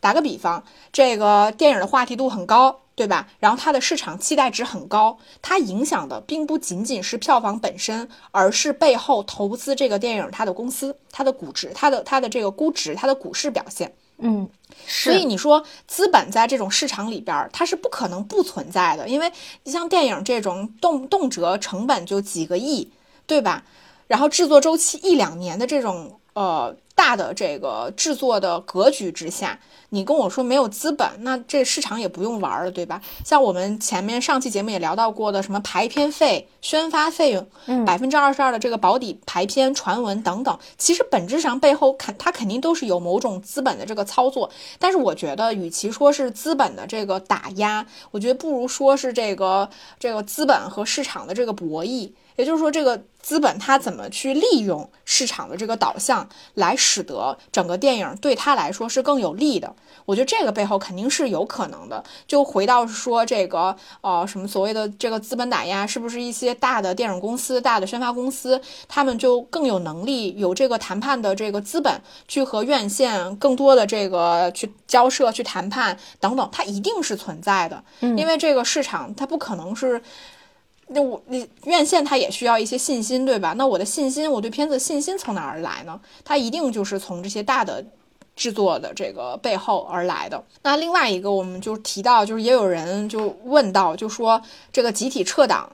打个比方，这个电影的话题度很高，对吧？然后它的市场期待值很高，它影响的并不仅仅是票房本身，而是背后投资这个电影它的公司、它的估值、它的它的这个估值、它的股市表现。嗯，所以你说资本在这种市场里边，它是不可能不存在的，因为你像电影这种动动辄成本就几个亿，对吧？然后制作周期一两年的这种呃大的这个制作的格局之下。你跟我说没有资本，那这市场也不用玩了，对吧？像我们前面上期节目也聊到过的，什么排片费、宣发费用，百分之二十二的这个保底排片传闻等等，其实本质上背后肯它肯定都是有某种资本的这个操作。但是我觉得，与其说是资本的这个打压，我觉得不如说是这个这个资本和市场的这个博弈。也就是说，这个资本它怎么去利用市场的这个导向，来使得整个电影对他来说是更有利的？我觉得这个背后肯定是有可能的。就回到说这个呃什么所谓的这个资本打压，是不是一些大的电影公司、大的宣发公司，他们就更有能力、有这个谈判的这个资本，去和院线更多的这个去交涉、去谈判等等，它一定是存在的。因为这个市场它不可能是。那我你院线它也需要一些信心，对吧？那我的信心，我对片子的信心从哪儿来呢？它一定就是从这些大的制作的这个背后而来的。那另外一个，我们就提到，就是也有人就问到，就说这个集体撤档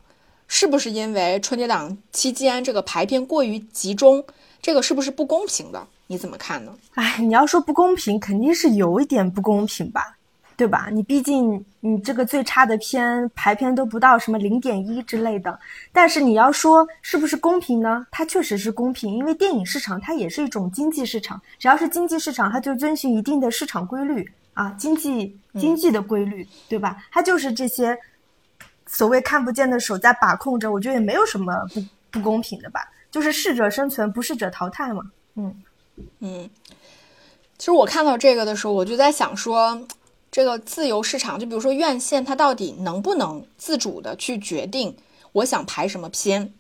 是不是因为春节档期间这个排片过于集中？这个是不是不公平的？你怎么看呢？哎，你要说不公平，肯定是有一点不公平吧。对吧？你毕竟你这个最差的片排片都不到什么零点一之类的，但是你要说是不是公平呢？它确实是公平，因为电影市场它也是一种经济市场，只要是经济市场，它就遵循一定的市场规律啊，经济经济的规律，对吧？它就是这些所谓看不见的手在把控着，我觉得也没有什么不不公平的吧，就是适者生存，不适者淘汰嘛。嗯嗯，其实我看到这个的时候，我就在想说。这个自由市场，就比如说院线，它到底能不能自主的去决定我想排什么片？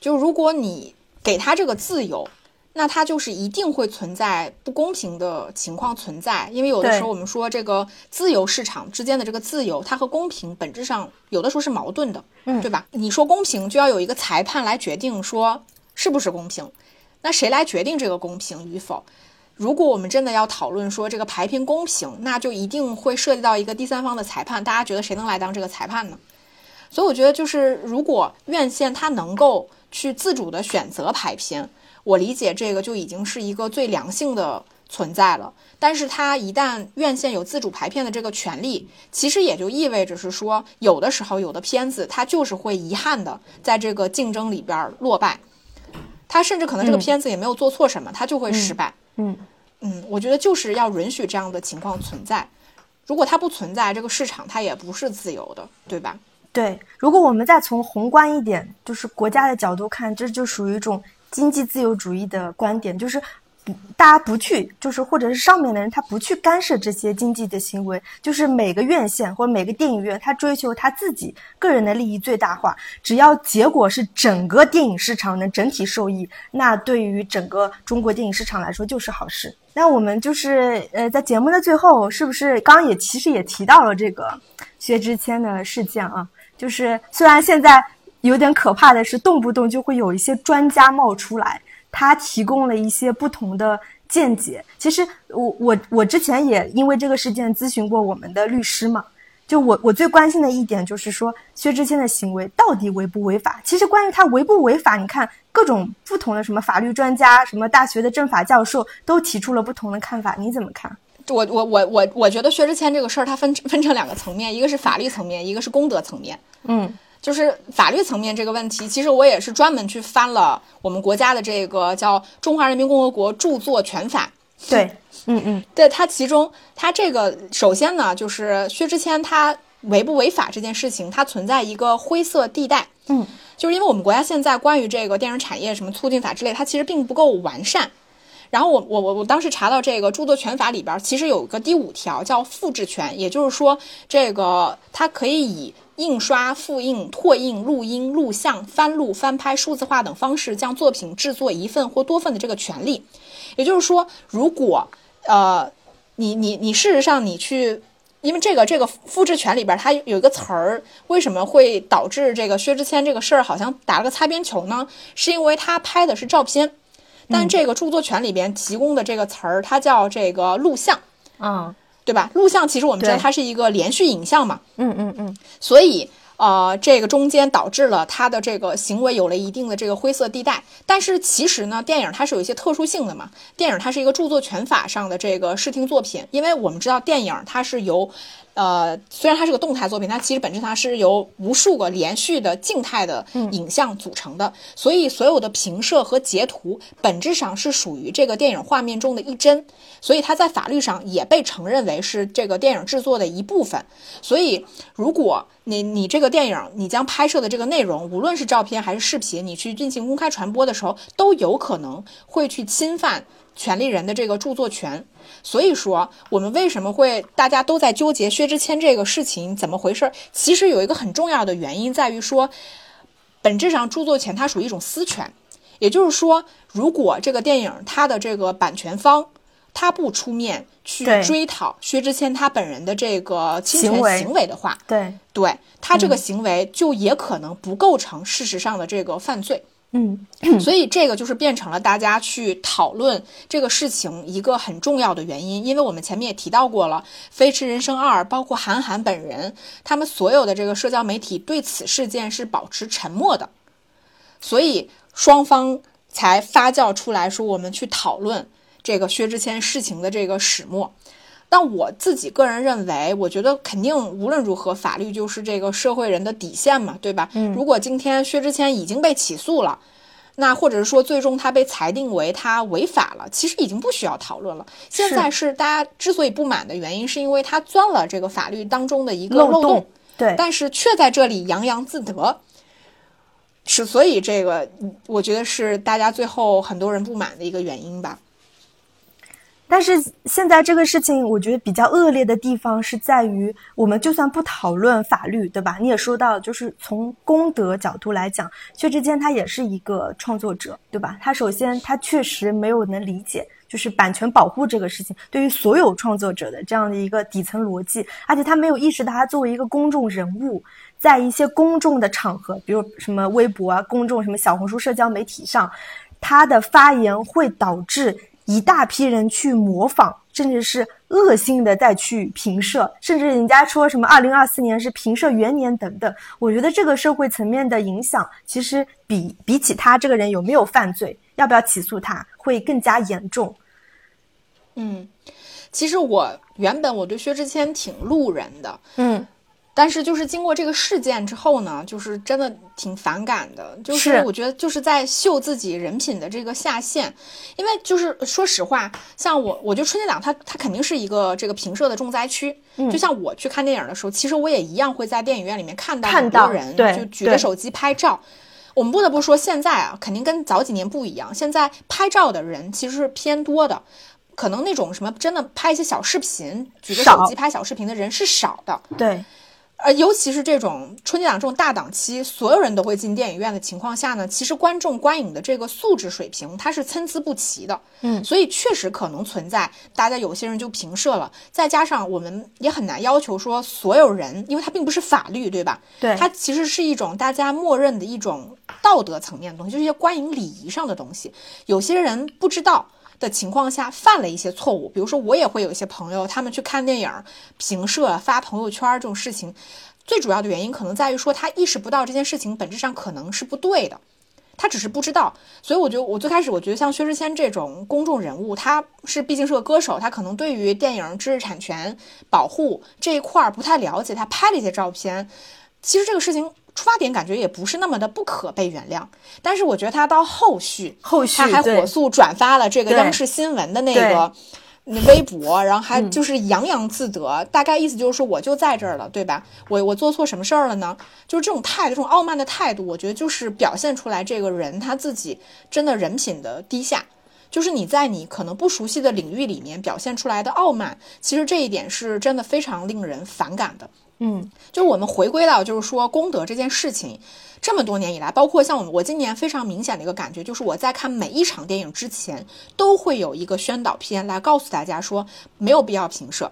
就如果你给他这个自由，那它就是一定会存在不公平的情况存在。因为有的时候我们说这个自由市场之间的这个自由，它和公平本质上有的时候是矛盾的，嗯，对吧？你说公平，就要有一个裁判来决定说是不是公平。那谁来决定这个公平与否？如果我们真的要讨论说这个排片公平，那就一定会涉及到一个第三方的裁判。大家觉得谁能来当这个裁判呢？所以我觉得，就是如果院线它能够去自主的选择排片，我理解这个就已经是一个最良性的存在了。但是它一旦院线有自主排片的这个权利，其实也就意味着是说，有的时候有的片子它就是会遗憾的在这个竞争里边落败，它甚至可能这个片子也没有做错什么，它就会失败。嗯。嗯嗯，我觉得就是要允许这样的情况存在。如果它不存在，这个市场它也不是自由的，对吧？对。如果我们再从宏观一点，就是国家的角度看，这就属于一种经济自由主义的观点，就是。大家不去，就是或者是上面的人，他不去干涉这些经济的行为，就是每个院线或者每个电影院，他追求他自己个人的利益最大化。只要结果是整个电影市场能整体受益，那对于整个中国电影市场来说就是好事。那我们就是呃，在节目的最后，是不是刚刚也其实也提到了这个薛之谦的事件啊？就是虽然现在有点可怕的是，动不动就会有一些专家冒出来。他提供了一些不同的见解。其实我我我之前也因为这个事件咨询过我们的律师嘛，就我我最关心的一点就是说，薛之谦的行为到底违不违法？其实关于他违不违法，你看各种不同的什么法律专家、什么大学的政法教授都提出了不同的看法，你怎么看？我我我我我觉得薛之谦这个事儿，它分分成两个层面，一个是法律层面，一个是公德层面。嗯，就是法律层面这个问题，其实我也是专门去翻了我们国家的这个叫《中华人民共和国著作权法》。对，嗯嗯，对它其中，它这个首先呢，就是薛之谦他违不违法这件事情，它存在一个灰色地带。嗯，就是因为我们国家现在关于这个电影产业什么促进法之类，它其实并不够完善。然后我我我我当时查到这个著作权法里边，其实有一个第五条叫复制权，也就是说，这个它可以以印刷、复印、拓印、录音、录像、翻录、翻拍、数字化等方式将作品制作一份或多份的这个权利。也就是说，如果呃，你你你事实上你去，因为这个这个复制权里边它有一个词儿，为什么会导致这个薛之谦这个事儿好像打了个擦边球呢？是因为他拍的是照片，但这个著作权里边提供的这个词儿，它叫这个录像，嗯对吧？录像其实我们知道它是一个连续影像嘛，嗯嗯嗯，所以呃，这个中间导致了他的这个行为有了一定的这个灰色地带。但是其实呢，电影它是有一些特殊性的嘛。电影它是一个著作权法上的这个视听作品，因为我们知道电影它是由呃，虽然它是个动态作品，它其实本质上是由无数个连续的静态的影像组成的，所以所有的平摄和截图本质上是属于这个电影画面中的一帧，所以它在法律上也被承认为是这个电影制作的一部分。所以，如果你你这个电影你将拍摄的这个内容，无论是照片还是视频，你去进行公开传播的时候，都有可能会去侵犯权利人的这个著作权。所以说，我们为什么会大家都在纠结薛之谦这个事情怎么回事？其实有一个很重要的原因在于说，本质上著作权它属于一种私权，也就是说，如果这个电影它的这个版权方他不出面去追讨薛之谦他本人的这个侵权行为的话，对，对他这个行为就也可能不构成事实上的这个犯罪。嗯 所以这个就是变成了大家去讨论这个事情一个很重要的原因，因为我们前面也提到过了，《飞驰人生二》包括韩寒本人，他们所有的这个社交媒体对此事件是保持沉默的，所以双方才发酵出来说我们去讨论这个薛之谦事情的这个始末。但我自己个人认为，我觉得肯定无论如何，法律就是这个社会人的底线嘛，对吧？嗯如果今天薛之谦已经被起诉了，那或者是说最终他被裁定为他违法了，其实已经不需要讨论了。现在是大家之所以不满的原因，是因为他钻了这个法律当中的一个漏漏洞对，但是却在这里洋洋自得。是，所以这个嗯我觉得是大家最后很多人不满的一个原因吧。但是现在这个事情，我觉得比较恶劣的地方是在于，我们就算不讨论法律，对吧？你也说到，就是从公德角度来讲，薛之谦他也是一个创作者，对吧？他首先他确实没有能理解，就是版权保护这个事情对于所有创作者的这样的一个底层逻辑，而且他没有意识到他作为一个公众人物，在一些公众的场合，比如什么微博啊、公众什么小红书社交媒体上，他的发言会导致一大批人去模仿，甚至是恶性的再去评射，甚至人家说什么二零二四年是评射元年等等。我觉得这个社会层面的影响，其实比比起他这个人有没有犯罪，要不要起诉他，会更加严重。嗯，其实我原本我对薛之谦挺路人的，嗯，但是就是经过这个事件之后呢，就是真的挺反感的。就是是我觉得就是在秀自己人品的这个下限，因为就是说实话，像我，我觉得春节档它它肯定是一个这个平社的重灾区。嗯就像我去看电影的时候，其实我也一样会在电影院里面看到很多人对就举着手机拍照。我们不得不说，现在啊，肯定跟早几年不一样。现在拍照的人其实是偏多的，可能那种什么真的拍一些小视频、举着手机拍小视频的人是少的。对，呃，尤其是这种春节档这种大档期，所有人都会进电影院的情况下呢，其实观众观影的这个素质水平它是参差不齐的，嗯所以确实可能存在大家有些人就平射了，再加上我们也很难要求说所有人，因为它并不是法律，对吧？对它其实是一种大家默认的一种道德层面的东西，就是一些观影礼仪上的东西，有些人不知道。的情况下犯了一些错误。比如说，我也会有一些朋友，他们去看电影评社发朋友圈这种事情，最主要的原因可能在于说他意识不到这件事情本质上可能是不对的。他只是不知道，所以我觉得我最开始我觉得像薛之谦这种公众人物，他是毕竟是个歌手，他可能对于电影知识产权保护这一块儿不太了解。他拍了一些照片，其实这个事情出发点感觉也不是那么的不可被原谅。但是我觉得他到后续，后续他还火速转发了这个央视新闻的那个。微博，然后还就是洋洋自得，大概意思就是说我就在这儿了，对吧？我我做错什么事儿了呢？就是这种态度，这种傲慢的态度，我觉得就是表现出来这个人他自己真的人品的低下。就是你在你可能不熟悉的领域里面表现出来的傲慢，其实这一点是真的非常令人反感的。嗯，就是我们回归到就是说功德这件事情。这么多年以来，包括像我们，我今年非常明显的一个感觉就是，我在看每一场电影之前，都会有一个宣导片来告诉大家说，没有必要评射，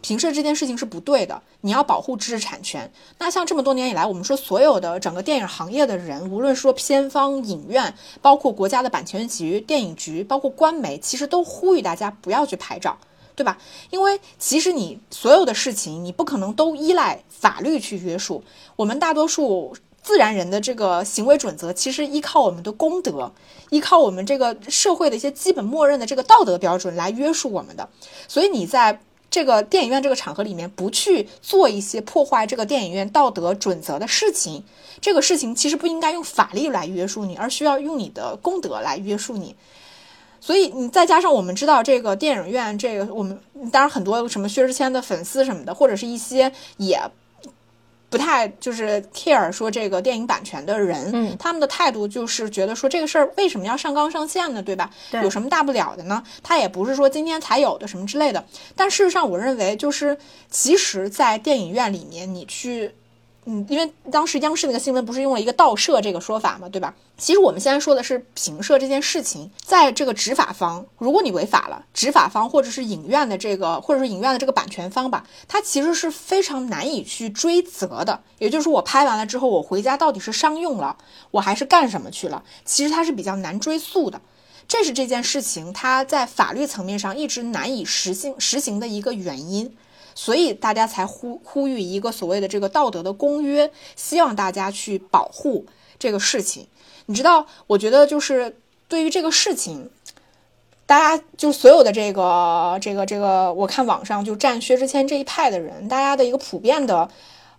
评射这件事情是不对的，你要保护知识产权。那像这么多年以来，我们说所有的整个电影行业的人，无论说片方、影院，包括国家的版权局、电影局，包括官媒，其实都呼吁大家不要去拍照，对吧？因为其实你所有的事情，你不可能都依赖法律去约束，我们大多数。自然人的这个行为准则，其实依靠我们的功德，依靠我们这个社会的一些基本默认的这个道德标准来约束我们的。所以你在这个电影院这个场合里面，不去做一些破坏这个电影院道德准则的事情，这个事情其实不应该用法律来约束你，而需要用你的功德来约束你。所以你再加上我们知道这个电影院，这个我们当然很多什么薛之谦的粉丝什么的，或者是一些也。不太就是 care 说这个电影版权的人，嗯，他们的态度就是觉得说这个事儿为什么要上纲上线呢？对吧？对，有什么大不了的呢？他也不是说今天才有的什么之类的。但事实上，我认为就是其实，在电影院里面，你去。嗯，因为当时央视那个新闻不是用了一个盗摄这个说法嘛，对吧？其实我们现在说的是评摄这件事情，在这个执法方，如果你违法了，执法方或者是影院的这个，或者是影院的这个版权方吧，他其实是非常难以去追责的。也就是说，我拍完了之后，我回家到底是商用了，我还是干什么去了？其实它是比较难追溯的，这是这件事情它在法律层面上一直难以实行实行的一个原因。所以大家才呼呼吁一个所谓的这个道德的公约，希望大家去保护这个事情。你知道，我觉得就是对于这个事情，大家就所有的这个这个这个，我看网上就站薛之谦这一派的人，大家的一个普遍的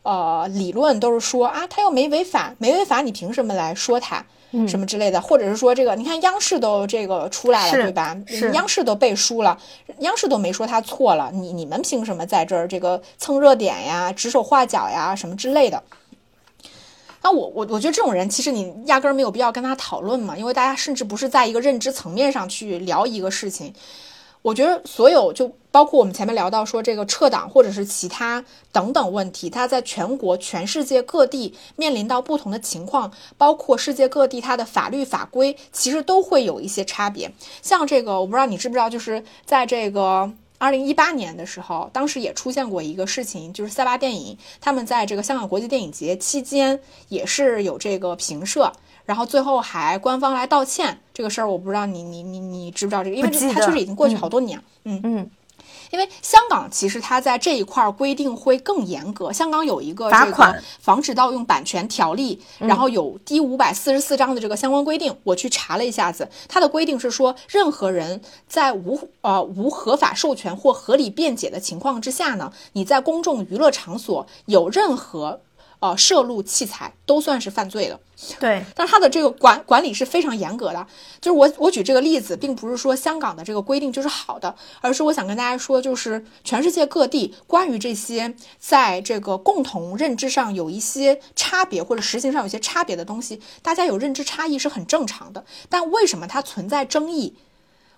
呃理论都是说啊，他又没违法，没违法，你凭什么来说他？什么之类的，或者是说这个，你看央视都这个出来了，对吧？央视都背书了，央视都没说他错了，你你们凭什么在这儿这个蹭热点呀、指手画脚呀什么之类的？那我我我觉得这种人其实你压根儿没有必要跟他讨论嘛，因为大家甚至不是在一个认知层面上去聊一个事情。我觉得所有就包括我们前面聊到说这个撤档或者是其他等等问题，它在全国、全世界各地面临到不同的情况，包括世界各地它的法律法规其实都会有一些差别。像这个，我不知道你知不知道，就是在这个二零一八年的时候，当时也出现过一个事情，就是塞巴电影他们在这个香港国际电影节期间也是有这个评社。然后最后还官方来道歉，这个事儿我不知道你你你你知不知道这个？因为它确实已经过去好多年。嗯嗯，因为香港其实它在这一块规定会更严格。香港有一个这个防止盗用版权条例，然后有第五百四十四章的这个相关规定。我去查了一下子，它的规定是说，任何人在无呃无合法授权或合理辩解的情况之下呢，你在公众娱乐场所有任何。呃，摄录器材都算是犯罪的。对，但是它的这个管管理是非常严格的。就是我我举这个例子，并不是说香港的这个规定就是好的，而是我想跟大家说，就是全世界各地关于这些在这个共同认知上有一些差别或者实行上有些差别的东西，大家有认知差异是很正常的。但为什么它存在争议？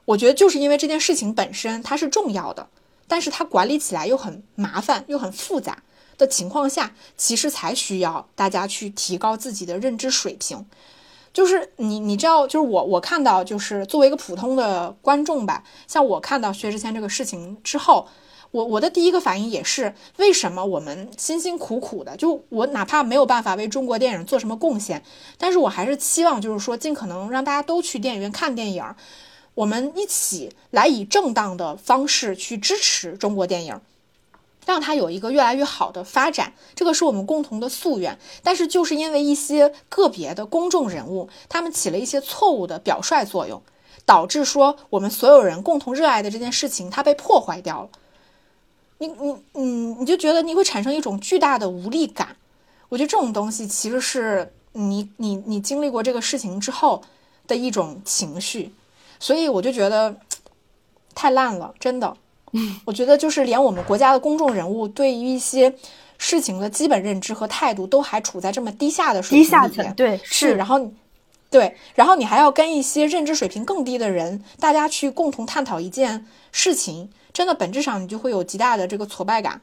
我觉得就是因为这件事情本身它是重要的，但是它管理起来又很麻烦又很复杂。的情况下，其实才需要大家去提高自己的认知水平。就是你，你知道，就是我，我看到，就是作为一个普通的观众吧，像我看到薛之谦这个事情之后，我我的第一个反应也是，为什么我们辛辛苦苦的，就我哪怕没有办法为中国电影做什么贡献，但是我还是期望，就是说尽可能让大家都去电影院看电影。我们一起来以正当的方式去支持中国电影。让它有一个越来越好的发展，这个是我们共同的夙愿。但是，就是因为一些个别的公众人物，他们起了一些错误的表率作用，导致说我们所有人共同热爱的这件事情，它被破坏掉了。你你嗯，你就觉得你会产生一种巨大的无力感。我觉得这种东西其实是你你你经历过这个事情之后的一种情绪，所以我就觉得 太烂了，真的。我觉得就是连我们国家的公众人物对于一些事情的基本认知和态度都还处在这么低下的水平，低下层对是，然后对，然后你还要跟一些认知水平更低的人，大家去共同探讨一件事情，真的本质上你就会有极大的这个挫败感。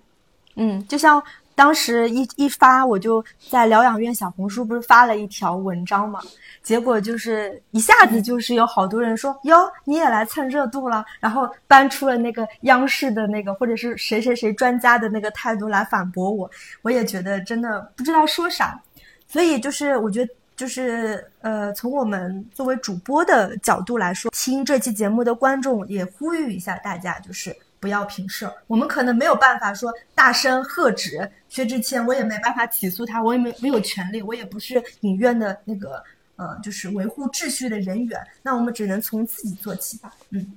嗯，就像。当时一一发，我就在疗养院小红书不是发了一条文章嘛，结果就是一下子就是有好多人说哟，你也来蹭热度了，然后搬出了那个央视的那个或者是谁谁谁专家的那个态度来反驳我，我也觉得真的不知道说啥，所以就是我觉得就是呃，从我们作为主播的角度来说，听这期节目的观众也呼吁一下大家，就是。不要平射，我们可能没有办法说大声喝止薛之谦，我也没办法起诉他，我也没没有权利，我也不是影院的那个呃，就是维护秩序的人员，那我们只能从自己做起吧。嗯，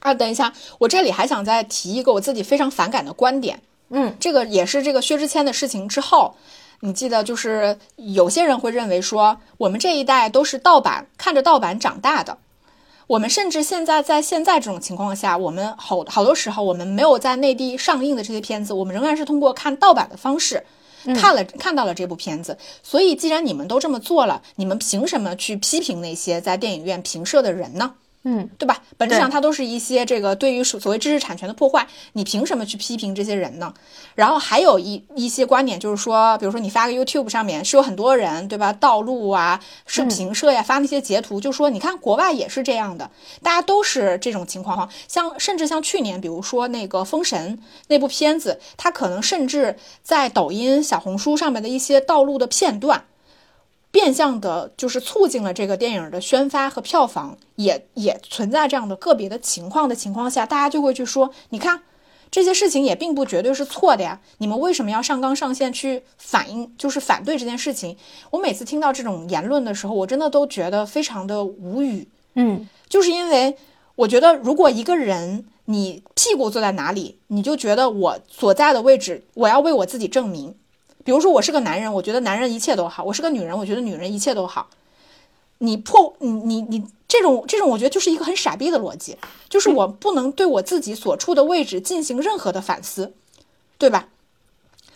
啊，等一下，我这里还想再提一个我自己非常反感的观点。嗯，这个也是这个薛之谦的事情之后，你记得就是有些人会认为说，我们这一代都是盗版看着盗版长大的。我们甚至现在在现在这种情况下，我们好好多时候我们没有在内地上映的这些片子，我们仍然是通过看盗版的方式看了看到了这部片子。所以，既然你们都这么做了，你们凭什么去批评那些在电影院评社的人呢？嗯，对吧？本质上它都是一些这个对于所谓知识产权的破坏，你凭什么去批评这些人呢？然后还有一一些观点就是说，比如说你发个 YouTube 上面是有很多人对吧？盗录啊，是评社呀，发那些截图，就说你看国外也是这样的，大家都是这种情况哈。像甚至像去年，比如说那个《封神》那部片子，它可能甚至在抖音、小红书上面的一些道路的片段。变相的，就是促进了这个电影的宣发和票房，也也存在这样的个别的情况的情况下，大家就会去说，你看这些事情也并不绝对是错的呀，你们为什么要上纲上线去反映，就是反对这件事情？我每次听到这种言论的时候，我真的都觉得非常的无语。嗯，就是因为我觉得，如果一个人你屁股坐在哪里，你就觉得我所在的位置，我要为我自己证明。比如说，我是个男人，我觉得男人一切都好；我是个女人，我觉得女人一切都好。你破你你你这种这种，我觉得就是一个很傻逼的逻辑，就是我不能对我自己所处的位置进行任何的反思，对吧？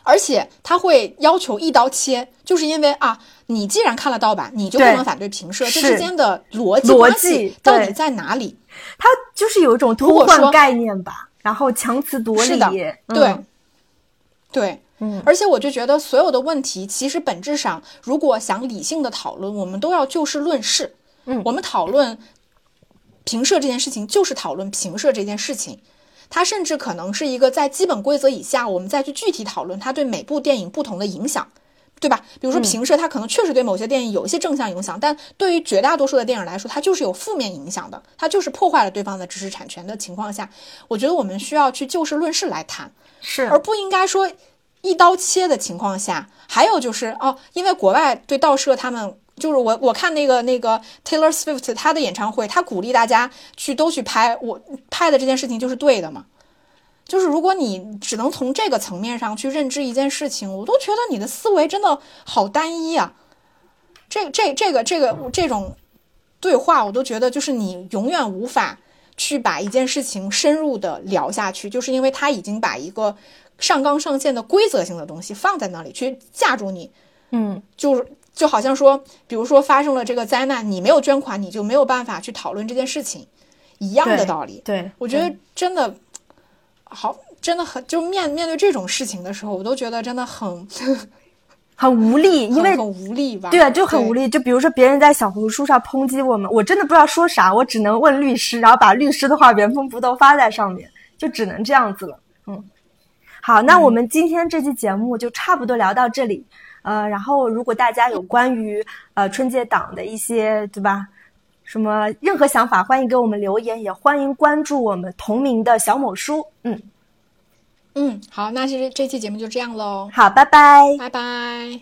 而且他会要求一刀切，就是因为啊，你既然看了盗版，你就不能反对评射，这之间的逻辑关系到底在哪里？他就是有一种偷换概念吧，然后强词夺理，对对。嗯，而且我就觉得所有的问题，其实本质上，如果想理性的讨论，我们都要就事论事。嗯，我们讨论平射这件事情，就是讨论平射这件事情。它甚至可能是一个在基本规则以下，我们再去具体讨论它对每部电影不同的影响，对吧？比如说平射，它可能确实对某些电影有一些正向影响，但对于绝大多数的电影来说，它就是有负面影响的，它就是破坏了对方的知识产权的情况下，我觉得我们需要去就事论事来谈，是，而不应该说。一刀切的情况下，还有就是哦，因为国外对盗摄，他们就是我我看那个那个 Taylor Swift 他的演唱会，他鼓励大家去都去拍，我拍的这件事情就是对的嘛。就是如果你只能从这个层面上去认知一件事情，我都觉得你的思维真的好单一啊。这这这个这个这种对话，我都觉得就是你永远无法去把一件事情深入的聊下去，就是因为他已经把一个。上纲上线的规则性的东西放在那里去架住你，嗯，就是就好像说，比如说发生了这个灾难，你没有捐款，你就没有办法去讨论这件事情，一样的道理。对，我觉得真的好，真的很就面面对这种事情的时候，我都觉得真的很 很无力，因为很无力吧？对啊，就很无力。就比如说别人在小红书上抨击我们，我真的不知道说啥，我只能问律师，然后把律师的话原封不动发在上面，就只能这样子了。嗯。好，那我们今天这期节目就差不多聊到这里，呃，然后如果大家有关于呃春节档的一些对吧，什么任何想法，欢迎给我们留言，也欢迎关注我们同名的小某书。嗯嗯，好，那其实这期节目就这样喽，好，拜拜。拜拜。